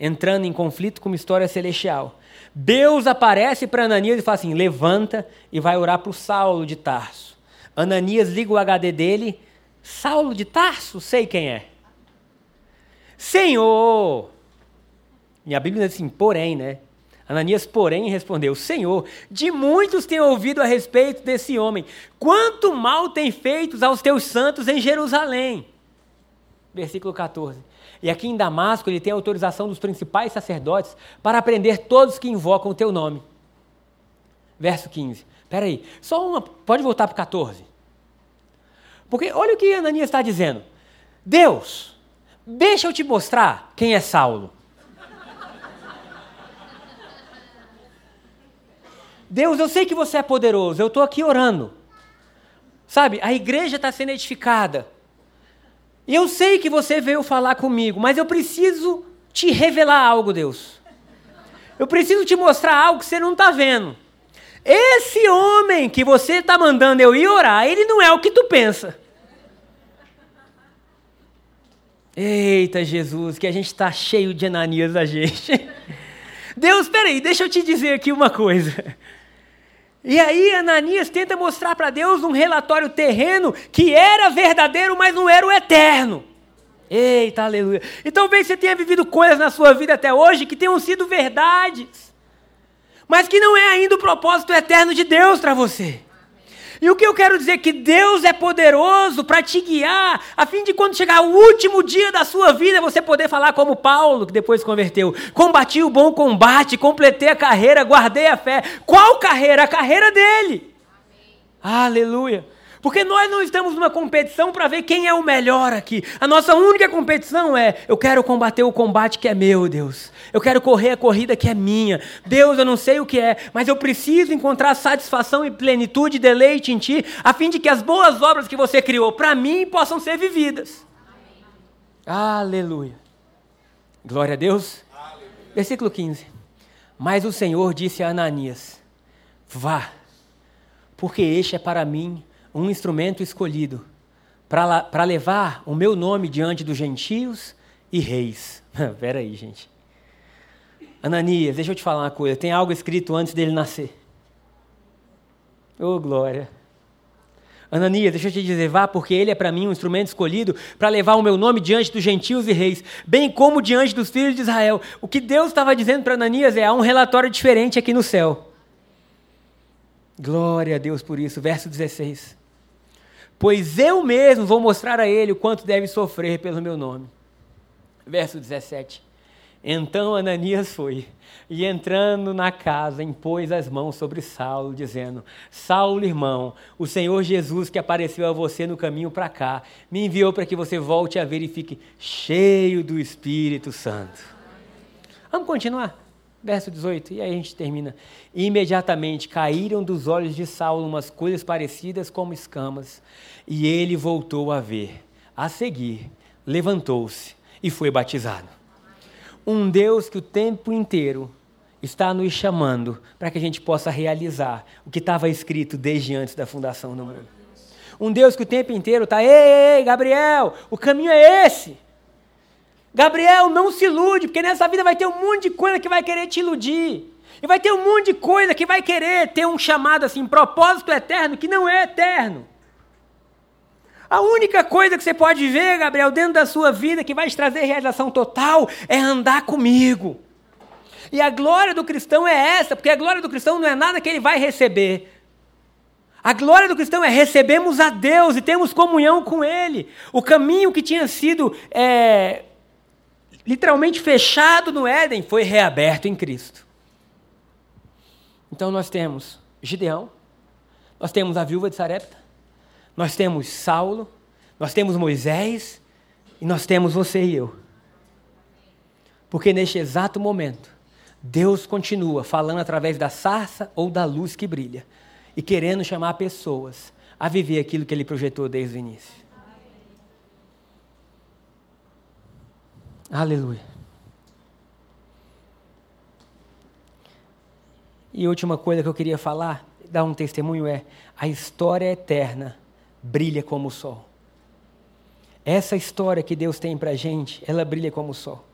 entrando em conflito com uma história celestial. Deus aparece para Ananias e fala assim: levanta e vai orar para o Saulo de Tarso. Ananias liga o HD dele. Saulo de Tarso, sei quem é. Senhor! E a Bíblia diz assim, porém, né? Ananias, porém, respondeu: Senhor, de muitos tenho ouvido a respeito desse homem. Quanto mal tem feito aos teus santos em Jerusalém? Versículo 14. E aqui em Damasco ele tem autorização dos principais sacerdotes para prender todos que invocam o teu nome. Verso 15. Espera aí, só uma. Pode voltar para o 14. Porque olha o que Ananias está dizendo. Deus, Deixa eu te mostrar quem é Saulo. Deus, eu sei que você é poderoso, eu estou aqui orando. Sabe, a igreja está sendo edificada. E eu sei que você veio falar comigo, mas eu preciso te revelar algo, Deus. Eu preciso te mostrar algo que você não está vendo. Esse homem que você está mandando eu ir orar, ele não é o que tu pensa. Eita Jesus, que a gente está cheio de Ananias a gente. Deus, peraí, deixa eu te dizer aqui uma coisa. E aí Ananias tenta mostrar para Deus um relatório terreno que era verdadeiro, mas não era o eterno. Eita, aleluia. E talvez você tenha vivido coisas na sua vida até hoje que tenham sido verdades, mas que não é ainda o propósito eterno de Deus para você. E o que eu quero dizer é que Deus é poderoso para te guiar, a fim de quando chegar o último dia da sua vida, você poder falar como Paulo, que depois se converteu: combati o bom combate, completei a carreira, guardei a fé. Qual carreira? A carreira dele. Amém. Aleluia. Porque nós não estamos numa competição para ver quem é o melhor aqui. A nossa única competição é: eu quero combater o combate que é meu, Deus. Eu quero correr a corrida que é minha. Deus, eu não sei o que é, mas eu preciso encontrar satisfação e plenitude e deleite em Ti, a fim de que as boas obras que você criou para mim possam ser vividas. Aleluia. Glória a Deus. Aleluia. Versículo 15. Mas o Senhor disse a Ananias: Vá, porque este é para mim um instrumento escolhido para levar o meu nome diante dos gentios e reis. Pera aí, gente. Ananias, deixa eu te falar uma coisa. Tem algo escrito antes dele nascer. Oh, glória. Ananias, deixa eu te dizer, vá, porque ele é para mim um instrumento escolhido para levar o meu nome diante dos gentios e reis, bem como diante dos filhos de Israel. O que Deus estava dizendo para Ananias é: há um relatório diferente aqui no céu. Glória a Deus por isso. Verso 16 pois eu mesmo vou mostrar a ele o quanto deve sofrer pelo meu nome. Verso 17. Então Ananias foi, e entrando na casa, impôs as mãos sobre Saulo, dizendo: Saulo, irmão, o Senhor Jesus que apareceu a você no caminho para cá, me enviou para que você volte a ver e fique cheio do Espírito Santo. Vamos continuar? Verso 18, e aí a gente termina. Imediatamente caíram dos olhos de Saulo umas coisas parecidas como escamas, e ele voltou a ver. A seguir, levantou-se e foi batizado. Um Deus que o tempo inteiro está nos chamando para que a gente possa realizar o que estava escrito desde antes da fundação do mundo. Um Deus que o tempo inteiro está, ei, ei, Gabriel, o caminho é esse. Gabriel, não se ilude, porque nessa vida vai ter um monte de coisa que vai querer te iludir. E vai ter um monte de coisa que vai querer ter um chamado assim, propósito eterno, que não é eterno. A única coisa que você pode viver, Gabriel, dentro da sua vida que vai te trazer realização total é andar comigo. E a glória do cristão é essa, porque a glória do cristão não é nada que ele vai receber. A glória do cristão é recebemos a Deus e temos comunhão com Ele. O caminho que tinha sido é, literalmente fechado no Éden, foi reaberto em Cristo. Então nós temos Gideão, nós temos a viúva de Sarepta, nós temos Saulo, nós temos Moisés e nós temos você e eu. Porque neste exato momento, Deus continua falando através da sarça ou da luz que brilha e querendo chamar pessoas a viver aquilo que ele projetou desde o início. Aleluia. E a última coisa que eu queria falar, dar um testemunho é: a história eterna brilha como o sol. Essa história que Deus tem para a gente, ela brilha como o sol.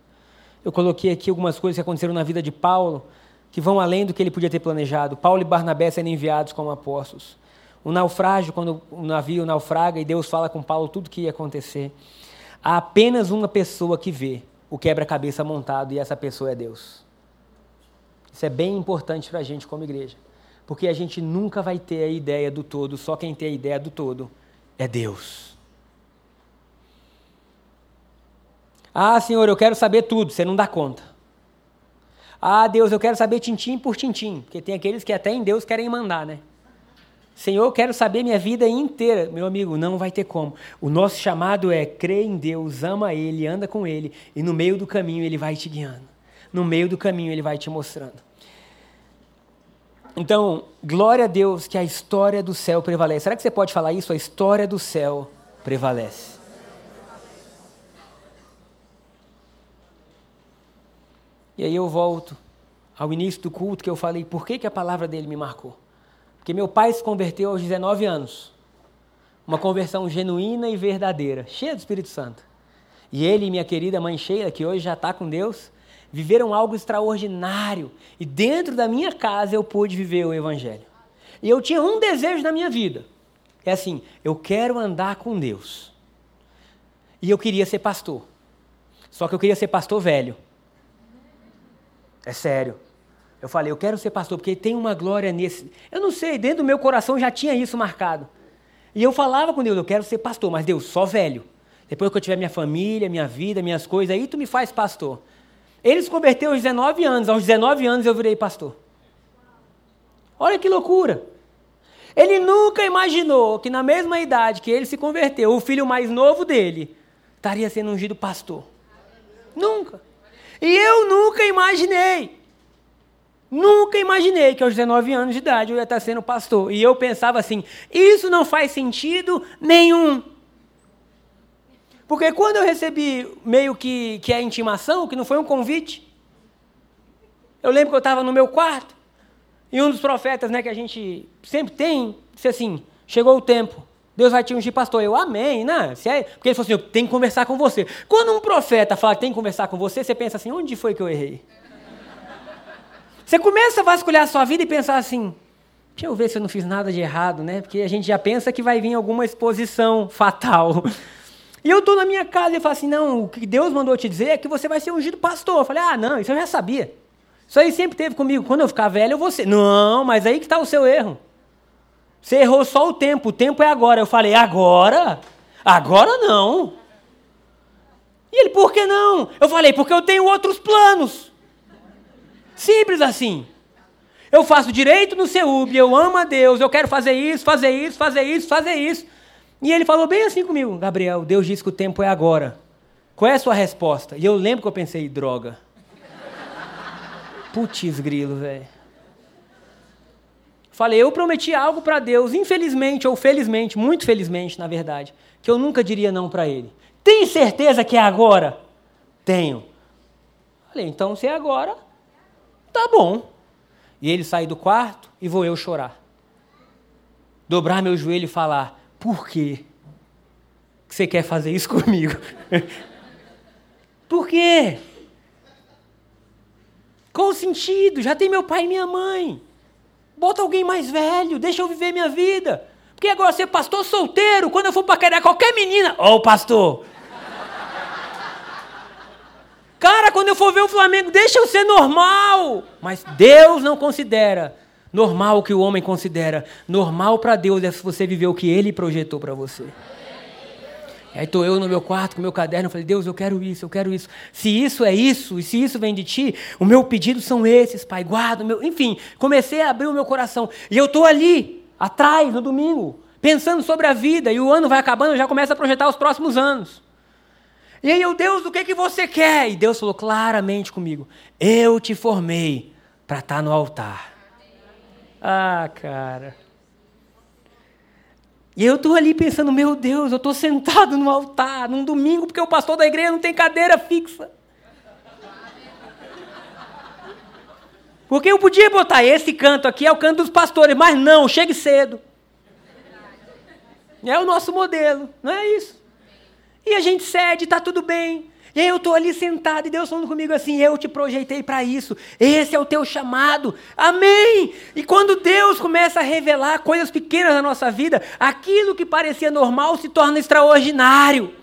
Eu coloquei aqui algumas coisas que aconteceram na vida de Paulo, que vão além do que ele podia ter planejado. Paulo e Barnabé sendo enviados como apóstolos. O naufrágio, quando o navio naufraga e Deus fala com Paulo tudo o que ia acontecer. Há apenas uma pessoa que vê o quebra-cabeça montado e essa pessoa é Deus. Isso é bem importante para a gente como igreja, porque a gente nunca vai ter a ideia do todo, só quem tem a ideia do todo é Deus. Ah, Senhor, eu quero saber tudo, você não dá conta. Ah, Deus, eu quero saber tintim por tintim, porque tem aqueles que até em Deus querem mandar, né? Senhor, eu quero saber minha vida inteira. Meu amigo, não vai ter como. O nosso chamado é crer em Deus, ama Ele, anda com Ele, e no meio do caminho Ele vai te guiando. No meio do caminho Ele vai te mostrando. Então, glória a Deus que a história do céu prevalece. Será que você pode falar isso? A história do céu prevalece. E aí eu volto ao início do culto que eu falei por que, que a palavra dele me marcou. Porque meu pai se converteu aos 19 anos. Uma conversão genuína e verdadeira, cheia do Espírito Santo. E ele e minha querida mãe Sheila, que hoje já está com Deus, viveram algo extraordinário. E dentro da minha casa eu pude viver o Evangelho. E eu tinha um desejo na minha vida. É assim, eu quero andar com Deus. E eu queria ser pastor. Só que eu queria ser pastor velho. É sério. Eu falei, eu quero ser pastor, porque tem uma glória nesse. Eu não sei, dentro do meu coração já tinha isso marcado. E eu falava com Deus, eu quero ser pastor, mas Deus, só velho. Depois que eu tiver minha família, minha vida, minhas coisas, aí tu me faz pastor. Ele se converteu aos 19 anos. Aos 19 anos eu virei pastor. Olha que loucura. Ele nunca imaginou que na mesma idade que ele se converteu, o filho mais novo dele estaria sendo ungido pastor. Nunca. E eu nunca imaginei. Nunca imaginei que aos 19 anos de idade eu ia estar sendo pastor. E eu pensava assim: isso não faz sentido nenhum. Porque quando eu recebi meio que, que a intimação, que não foi um convite, eu lembro que eu estava no meu quarto, e um dos profetas né, que a gente sempre tem, disse assim: chegou o tempo, Deus vai te ungir pastor. Eu, amém, né? É, porque ele falou assim: eu tenho que conversar com você. Quando um profeta fala que tem que conversar com você, você pensa assim: onde foi que eu errei? Você começa a vasculhar a sua vida e pensar assim: deixa eu ver se eu não fiz nada de errado, né? Porque a gente já pensa que vai vir alguma exposição fatal. E eu estou na minha casa e falo assim: não, o que Deus mandou te dizer é que você vai ser ungido pastor. Eu falei: ah, não, isso eu já sabia. Isso aí sempre teve comigo. Quando eu ficar velho, eu vou ser. Não, mas aí que está o seu erro. Você errou só o tempo, o tempo é agora. Eu falei: agora? Agora não. E ele, por que não? Eu falei: porque eu tenho outros planos. Simples assim. Eu faço direito no CEUB, eu amo a Deus, eu quero fazer isso, fazer isso, fazer isso, fazer isso. E ele falou bem assim comigo: Gabriel, Deus disse que o tempo é agora. Qual é a sua resposta? E eu lembro que eu pensei: droga. Putz, grilo, velho. Falei, eu prometi algo para Deus, infelizmente ou felizmente, muito felizmente, na verdade, que eu nunca diria não para Ele. Tem certeza que é agora? Tenho. Falei, então se é agora, tá bom. E ele sai do quarto e vou eu chorar. Dobrar meu joelho e falar: por que você quer fazer isso comigo? Por quê? Qual o sentido? Já tem meu pai e minha mãe. Bota alguém mais velho, deixa eu viver minha vida. Porque agora ser pastor solteiro, quando eu for paquerar qualquer menina, ó, oh, pastor. Cara, quando eu for ver o Flamengo, deixa eu ser normal. Mas Deus não considera Normal que o homem considera normal para Deus é se você viver o que ele projetou para você. Aí estou eu no meu quarto com meu caderno, eu falei, Deus, eu quero isso, eu quero isso. Se isso é isso, e se isso vem de ti, o meu pedido são esses, Pai, guarda o meu. Enfim, comecei a abrir o meu coração. E eu estou ali, atrás, no domingo, pensando sobre a vida, e o ano vai acabando, eu já começo a projetar os próximos anos. E aí eu, Deus, o que, que você quer? E Deus falou claramente comigo: Eu te formei para estar tá no altar. Ah, cara. E eu estou ali pensando, meu Deus, eu estou sentado no altar, num domingo, porque o pastor da igreja não tem cadeira fixa. Porque eu podia botar esse canto aqui, é o canto dos pastores, mas não, chegue cedo. É o nosso modelo, não é isso? E a gente cede, está tudo bem. E aí eu estou ali sentado e Deus falando comigo assim: Eu te projetei para isso, esse é o teu chamado, amém. E quando Deus começa a revelar coisas pequenas na nossa vida, aquilo que parecia normal se torna extraordinário.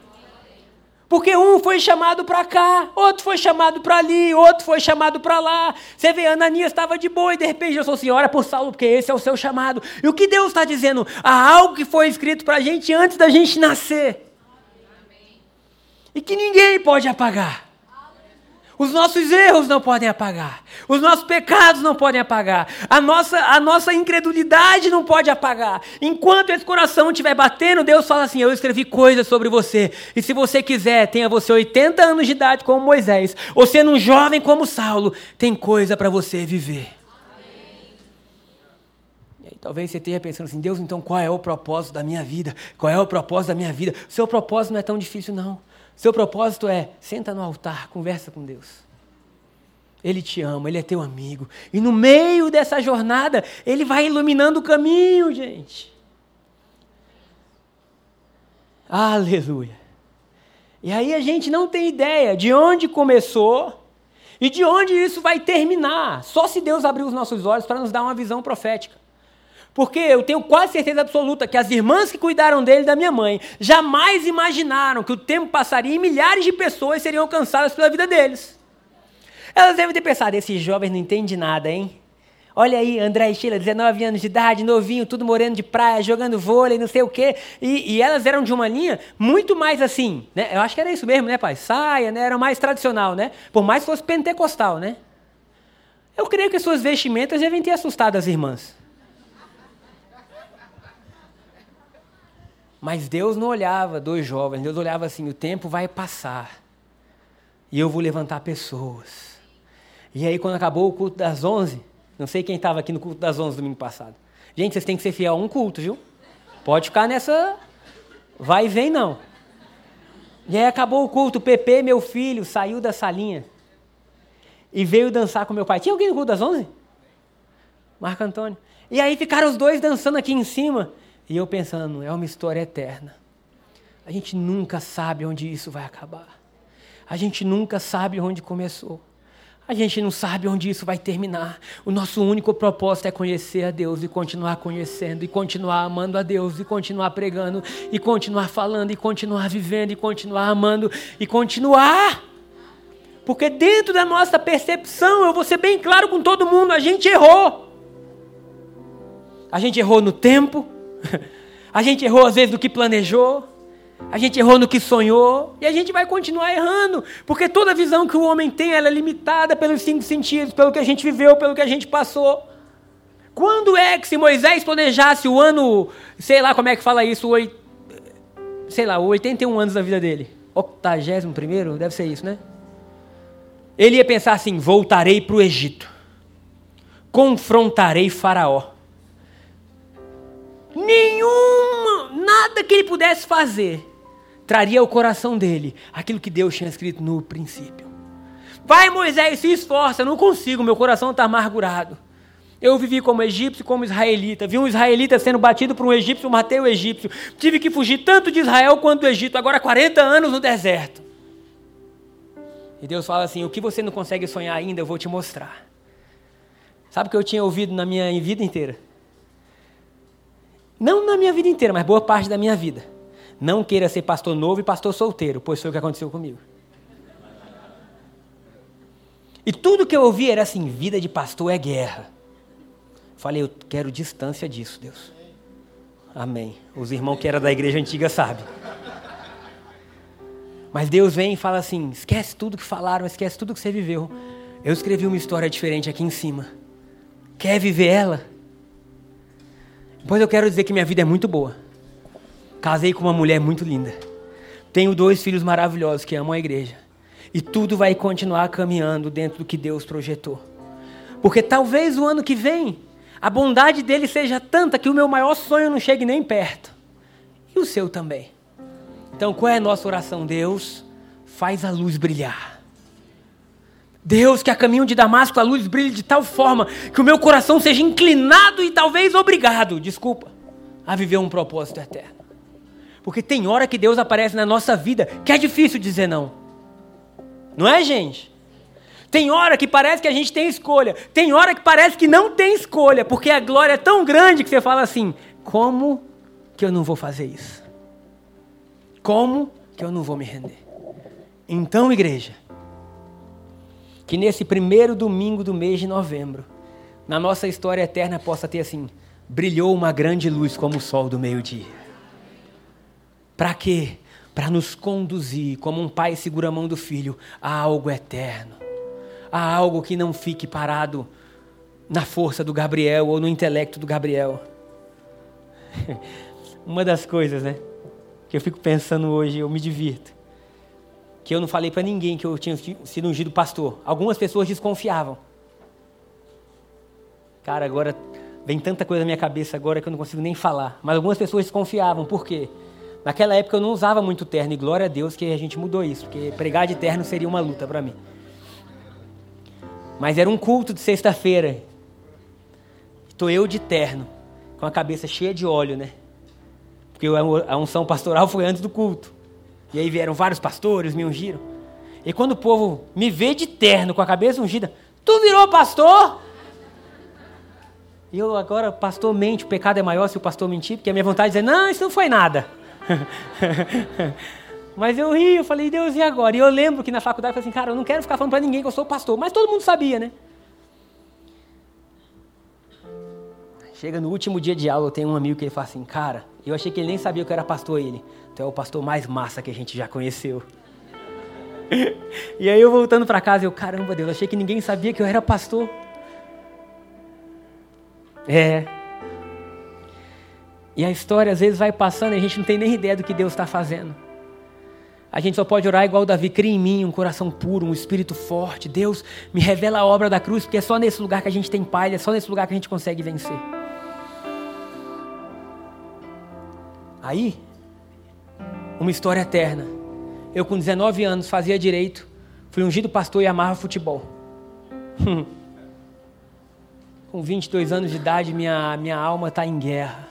Porque um foi chamado para cá, outro foi chamado para ali, outro foi chamado para lá. Você vê, Ananias estava de boa e de repente eu sou assim, ora por Saulo, porque esse é o seu chamado. E o que Deus está dizendo? Há algo que foi escrito para a gente antes da gente nascer e que ninguém pode apagar. Os nossos erros não podem apagar. Os nossos pecados não podem apagar. A nossa, a nossa incredulidade não pode apagar. Enquanto esse coração estiver batendo, Deus fala assim: Eu escrevi coisas sobre você. E se você quiser, tenha você 80 anos de idade como Moisés, ou sendo um jovem como Saulo, tem coisa para você viver. Talvez você esteja pensando assim: Deus, então qual é o propósito da minha vida? Qual é o propósito da minha vida? Seu propósito não é tão difícil, não. Seu propósito é: senta no altar, conversa com Deus. Ele te ama, ele é teu amigo. E no meio dessa jornada, ele vai iluminando o caminho, gente. Aleluia. E aí a gente não tem ideia de onde começou e de onde isso vai terminar. Só se Deus abrir os nossos olhos para nos dar uma visão profética. Porque eu tenho quase certeza absoluta que as irmãs que cuidaram dele da minha mãe jamais imaginaram que o tempo passaria e milhares de pessoas seriam alcançadas pela vida deles. Elas devem ter pensado: esse jovem não entende nada, hein? Olha aí, André e Sheila, 19 anos de idade, novinho, tudo moreno de praia, jogando vôlei, não sei o quê. E, e, elas eram de uma linha muito mais assim, né? Eu acho que era isso mesmo, né, pai? Saia, né? Era mais tradicional, né? Por mais que fosse pentecostal, né? Eu creio que suas vestimentas devem ter assustado as irmãs. Mas Deus não olhava dois jovens, Deus olhava assim: o tempo vai passar e eu vou levantar pessoas. E aí, quando acabou o culto das 11, não sei quem estava aqui no culto das 11 domingo passado. Gente, vocês têm que ser fiel a um culto, viu? Pode ficar nessa vai e vem, não. E aí acabou o culto, o Pepe, meu filho, saiu da salinha e veio dançar com meu pai. Tinha alguém no culto das 11? Marco Antônio. E aí ficaram os dois dançando aqui em cima. E eu pensando, é uma história eterna. A gente nunca sabe onde isso vai acabar. A gente nunca sabe onde começou. A gente não sabe onde isso vai terminar. O nosso único propósito é conhecer a Deus e continuar conhecendo, e continuar amando a Deus, e continuar pregando, e continuar falando, e continuar vivendo, e continuar amando, e continuar. Porque dentro da nossa percepção, eu vou ser bem claro com todo mundo, a gente errou. A gente errou no tempo, A gente errou às vezes no que planejou, a gente errou no que sonhou, e a gente vai continuar errando, porque toda visão que o homem tem é limitada pelos cinco sentidos, pelo que a gente viveu, pelo que a gente passou. Quando é que se Moisés planejasse o ano, sei lá como é que fala isso, oit, sei lá, 81 anos da vida dele? 81 primeiro? Deve ser isso, né? Ele ia pensar assim: voltarei para o Egito, confrontarei Faraó nenhuma, nada que ele pudesse fazer, traria ao coração dele aquilo que Deus tinha escrito no princípio. Vai, Moisés, se esforça, não consigo, meu coração está amargurado. Eu vivi como egípcio, como israelita. Vi um israelita sendo batido por um egípcio, matei o egípcio. Tive que fugir tanto de Israel quanto do Egito, agora 40 anos no deserto. E Deus fala assim: o que você não consegue sonhar ainda, eu vou te mostrar. Sabe o que eu tinha ouvido na minha vida inteira? Não na minha vida inteira, mas boa parte da minha vida. Não queira ser pastor novo e pastor solteiro, pois foi o que aconteceu comigo. E tudo que eu ouvi era assim: vida de pastor é guerra. Falei, eu quero distância disso, Deus. Amém. Os irmãos que eram da igreja antiga sabem. Mas Deus vem e fala assim: esquece tudo que falaram, esquece tudo que você viveu. Eu escrevi uma história diferente aqui em cima. Quer viver ela? Pois eu quero dizer que minha vida é muito boa. Casei com uma mulher muito linda. Tenho dois filhos maravilhosos que amam a igreja. E tudo vai continuar caminhando dentro do que Deus projetou. Porque talvez o ano que vem a bondade dele seja tanta que o meu maior sonho não chegue nem perto. E o seu também. Então qual é a nossa oração? Deus, faz a luz brilhar. Deus, que a caminho de Damasco a luz brilhe de tal forma que o meu coração seja inclinado e talvez obrigado, desculpa, a viver um propósito eterno. Porque tem hora que Deus aparece na nossa vida que é difícil dizer não. Não é, gente? Tem hora que parece que a gente tem escolha. Tem hora que parece que não tem escolha, porque a glória é tão grande que você fala assim: como que eu não vou fazer isso? Como que eu não vou me render? Então, igreja, que nesse primeiro domingo do mês de novembro, na nossa história eterna possa ter assim: brilhou uma grande luz como o sol do meio-dia. Para quê? Para nos conduzir, como um pai segura a mão do filho, a algo eterno, a algo que não fique parado na força do Gabriel ou no intelecto do Gabriel. Uma das coisas, né, que eu fico pensando hoje, eu me divirto, que eu não falei para ninguém que eu tinha sido ungido pastor. Algumas pessoas desconfiavam. Cara, agora vem tanta coisa na minha cabeça agora que eu não consigo nem falar. Mas algumas pessoas desconfiavam. Por quê? Naquela época eu não usava muito terno e glória a Deus que a gente mudou isso, porque pregar de terno seria uma luta para mim. Mas era um culto de sexta-feira. Estou eu de terno, com a cabeça cheia de óleo, né? Porque a unção pastoral foi antes do culto. E aí vieram vários pastores, me ungiram. E quando o povo me vê de terno, com a cabeça ungida, tu virou pastor? E eu agora, pastor mente, o pecado é maior se o pastor mentir, porque a minha vontade é dizer, não, isso não foi nada. Mas eu ri, eu falei, Deus, e agora? E eu lembro que na faculdade eu falei assim, cara, eu não quero ficar falando para ninguém que eu sou pastor. Mas todo mundo sabia, né? Chega no último dia de aula, eu tenho um amigo que ele fala assim, cara, eu achei que ele nem sabia que eu era pastor ele. Tu é o pastor mais massa que a gente já conheceu. e aí eu voltando para casa, eu, caramba, Deus, achei que ninguém sabia que eu era pastor. É, e a história às vezes vai passando e a gente não tem nem ideia do que Deus está fazendo. A gente só pode orar igual Davi, cria em mim um coração puro, um espírito forte. Deus me revela a obra da cruz, porque é só nesse lugar que a gente tem paz, é só nesse lugar que a gente consegue vencer. Aí, uma história eterna. Eu com 19 anos fazia direito, fui ungido pastor e amava futebol. com 22 anos de idade, minha, minha alma está em guerra.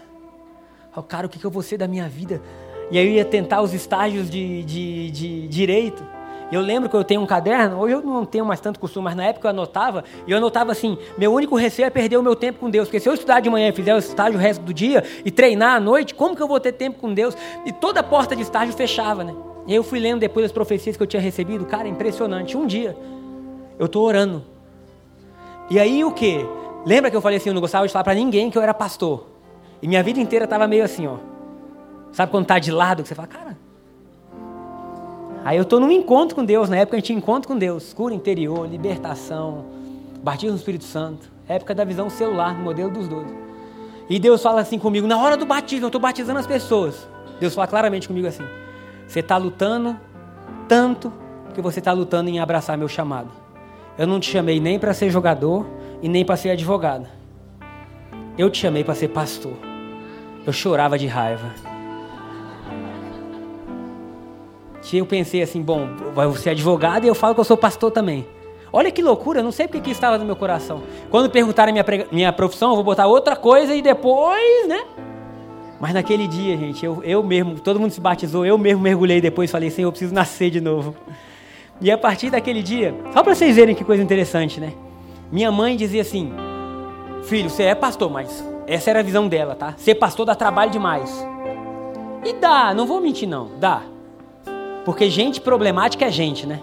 Oh, cara, o que, que eu vou ser da minha vida? E aí eu ia tentar os estágios de, de, de direito. E eu lembro que eu tenho um caderno, hoje eu não tenho mais tanto costume, mas na época eu anotava, e eu anotava assim: meu único receio é perder o meu tempo com Deus, porque se eu estudar de manhã e fizer o estágio o resto do dia e treinar à noite, como que eu vou ter tempo com Deus? E toda a porta de estágio fechava, né? E eu fui lendo depois as profecias que eu tinha recebido, cara, impressionante. Um dia, eu estou orando. E aí o que? Lembra que eu falei assim: eu não gostava de falar para ninguém que eu era pastor. E minha vida inteira estava meio assim, ó. Sabe quando tá de lado, que você fala, cara. Aí eu estou num encontro com Deus, na época a gente tinha encontro com Deus, cura interior, libertação, batismo no Espírito Santo, época da visão celular, no modelo dos dois. E Deus fala assim comigo, na hora do batismo, eu estou batizando as pessoas. Deus fala claramente comigo assim: você está lutando tanto que você está lutando em abraçar meu chamado. Eu não te chamei nem para ser jogador e nem para ser advogado. Eu te chamei para ser pastor. Eu chorava de raiva. Eu pensei assim, bom, vai ser advogado e eu falo que eu sou pastor também. Olha que loucura, não sei porque que estava no meu coração. Quando perguntarem minha, minha profissão, eu vou botar outra coisa e depois, né? Mas naquele dia, gente, eu, eu mesmo, todo mundo se batizou, eu mesmo mergulhei depois e falei, Senhor, eu preciso nascer de novo. E a partir daquele dia, só para vocês verem que coisa interessante, né? Minha mãe dizia assim: Filho, você é pastor, mas essa era a visão dela, tá? Ser pastor dá trabalho demais. E dá, não vou mentir não, dá. Porque gente problemática é gente, né?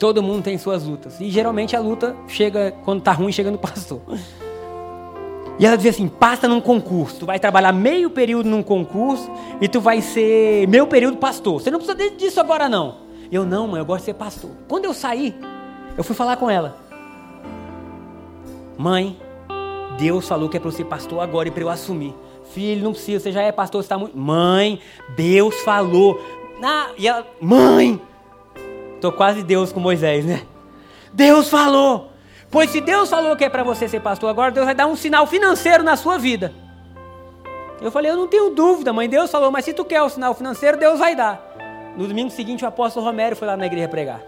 Todo mundo tem suas lutas. E geralmente a luta chega, quando tá ruim, chega no pastor. E ela dizia assim: passa num concurso. Tu vai trabalhar meio período num concurso e tu vai ser meio período pastor. Você não precisa disso agora, não. Eu não, mãe, eu gosto de ser pastor. Quando eu saí, eu fui falar com ela. Mãe, Deus falou que é para eu ser pastor agora e para eu assumir. Filho, não precisa, você já é pastor, você está muito. Mãe, Deus falou. E ela, mãe, tô quase Deus com Moisés, né? Deus falou. Pois se Deus falou que é para você ser pastor agora, Deus vai dar um sinal financeiro na sua vida. Eu falei, eu não tenho dúvida, mãe. Deus falou, mas se tu quer o sinal financeiro, Deus vai dar. No domingo seguinte, o apóstolo Romero foi lá na igreja pregar.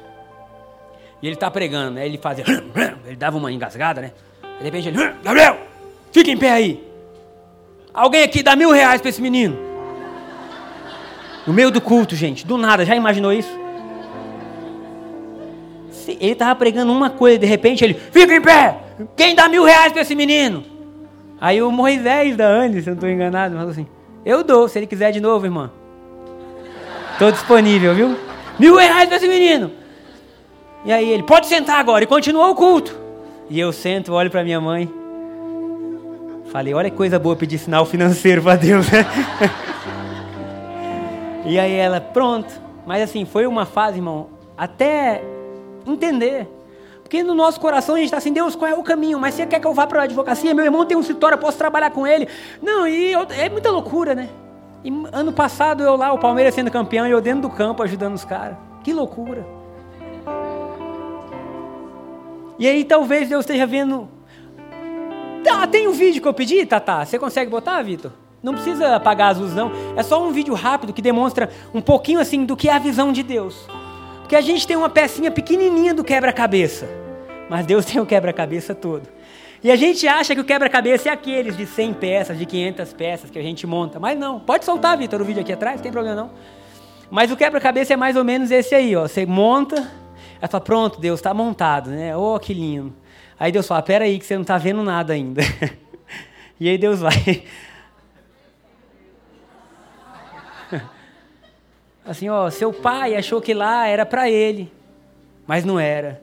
E ele está pregando, né? Ele fazia. Ele dava uma engasgada, né? De repente ele, Gabriel, fica em pé aí. Alguém aqui dá mil reais para esse menino. No meio do culto, gente, do nada, já imaginou isso? Ele estava pregando uma coisa, de repente ele, fica em pé, quem dá mil reais para esse menino? Aí o Moisés da Andes, se eu não estou enganado, falou assim, eu dou, se ele quiser de novo, irmã. Estou disponível, viu? Mil reais para esse menino. E aí ele, pode sentar agora, e continuou o culto. E eu sento, olho para minha mãe. Falei, olha que coisa boa pedir sinal financeiro para Deus, né? e aí ela, pronto. Mas assim, foi uma fase, irmão, até entender. Porque no nosso coração a gente está assim, Deus, qual é o caminho? Mas você quer que eu vá para a advocacia? Meu irmão tem um escritório, eu posso trabalhar com ele. Não, e eu, é muita loucura, né? E ano passado eu lá, o Palmeiras sendo campeão, e eu dentro do campo ajudando os caras. Que loucura. E aí talvez Deus esteja vendo. Tá, tem um vídeo que eu pedi, Tata? Você consegue botar, Vitor? Não precisa apagar as luzes, não. É só um vídeo rápido que demonstra um pouquinho assim do que é a visão de Deus. Porque a gente tem uma pecinha pequenininha do quebra-cabeça. Mas Deus tem o quebra-cabeça todo. E a gente acha que o quebra-cabeça é aqueles de 100 peças, de 500 peças que a gente monta. Mas não. Pode soltar, Vitor, o vídeo aqui atrás, não tem problema não. Mas o quebra-cabeça é mais ou menos esse aí, ó. Você monta, aí fala, pronto, Deus, está montado, né? Oh, que lindo. Aí Deus fala, pera aí que você não está vendo nada ainda. e aí Deus vai. Assim, ó, seu pai achou que lá era para ele, mas não era.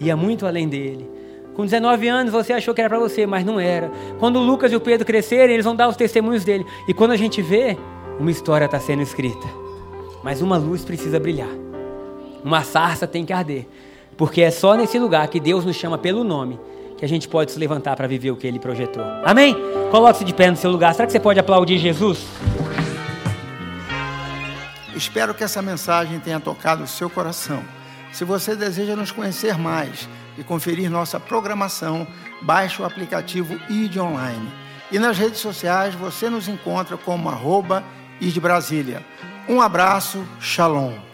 Ia muito além dele. Com 19 anos você achou que era para você, mas não era. Quando o Lucas e o Pedro crescerem, eles vão dar os testemunhos dele. E quando a gente vê, uma história está sendo escrita. Mas uma luz precisa brilhar. Uma sarça tem que arder. Porque é só nesse lugar que Deus nos chama pelo nome que a gente pode se levantar para viver o que ele projetou. Amém? Coloque-se de pé no seu lugar. Será que você pode aplaudir Jesus? Espero que essa mensagem tenha tocado o seu coração. Se você deseja nos conhecer mais e conferir nossa programação, baixe o aplicativo ID Online. E nas redes sociais você nos encontra como arroba ID Brasília. Um abraço, shalom.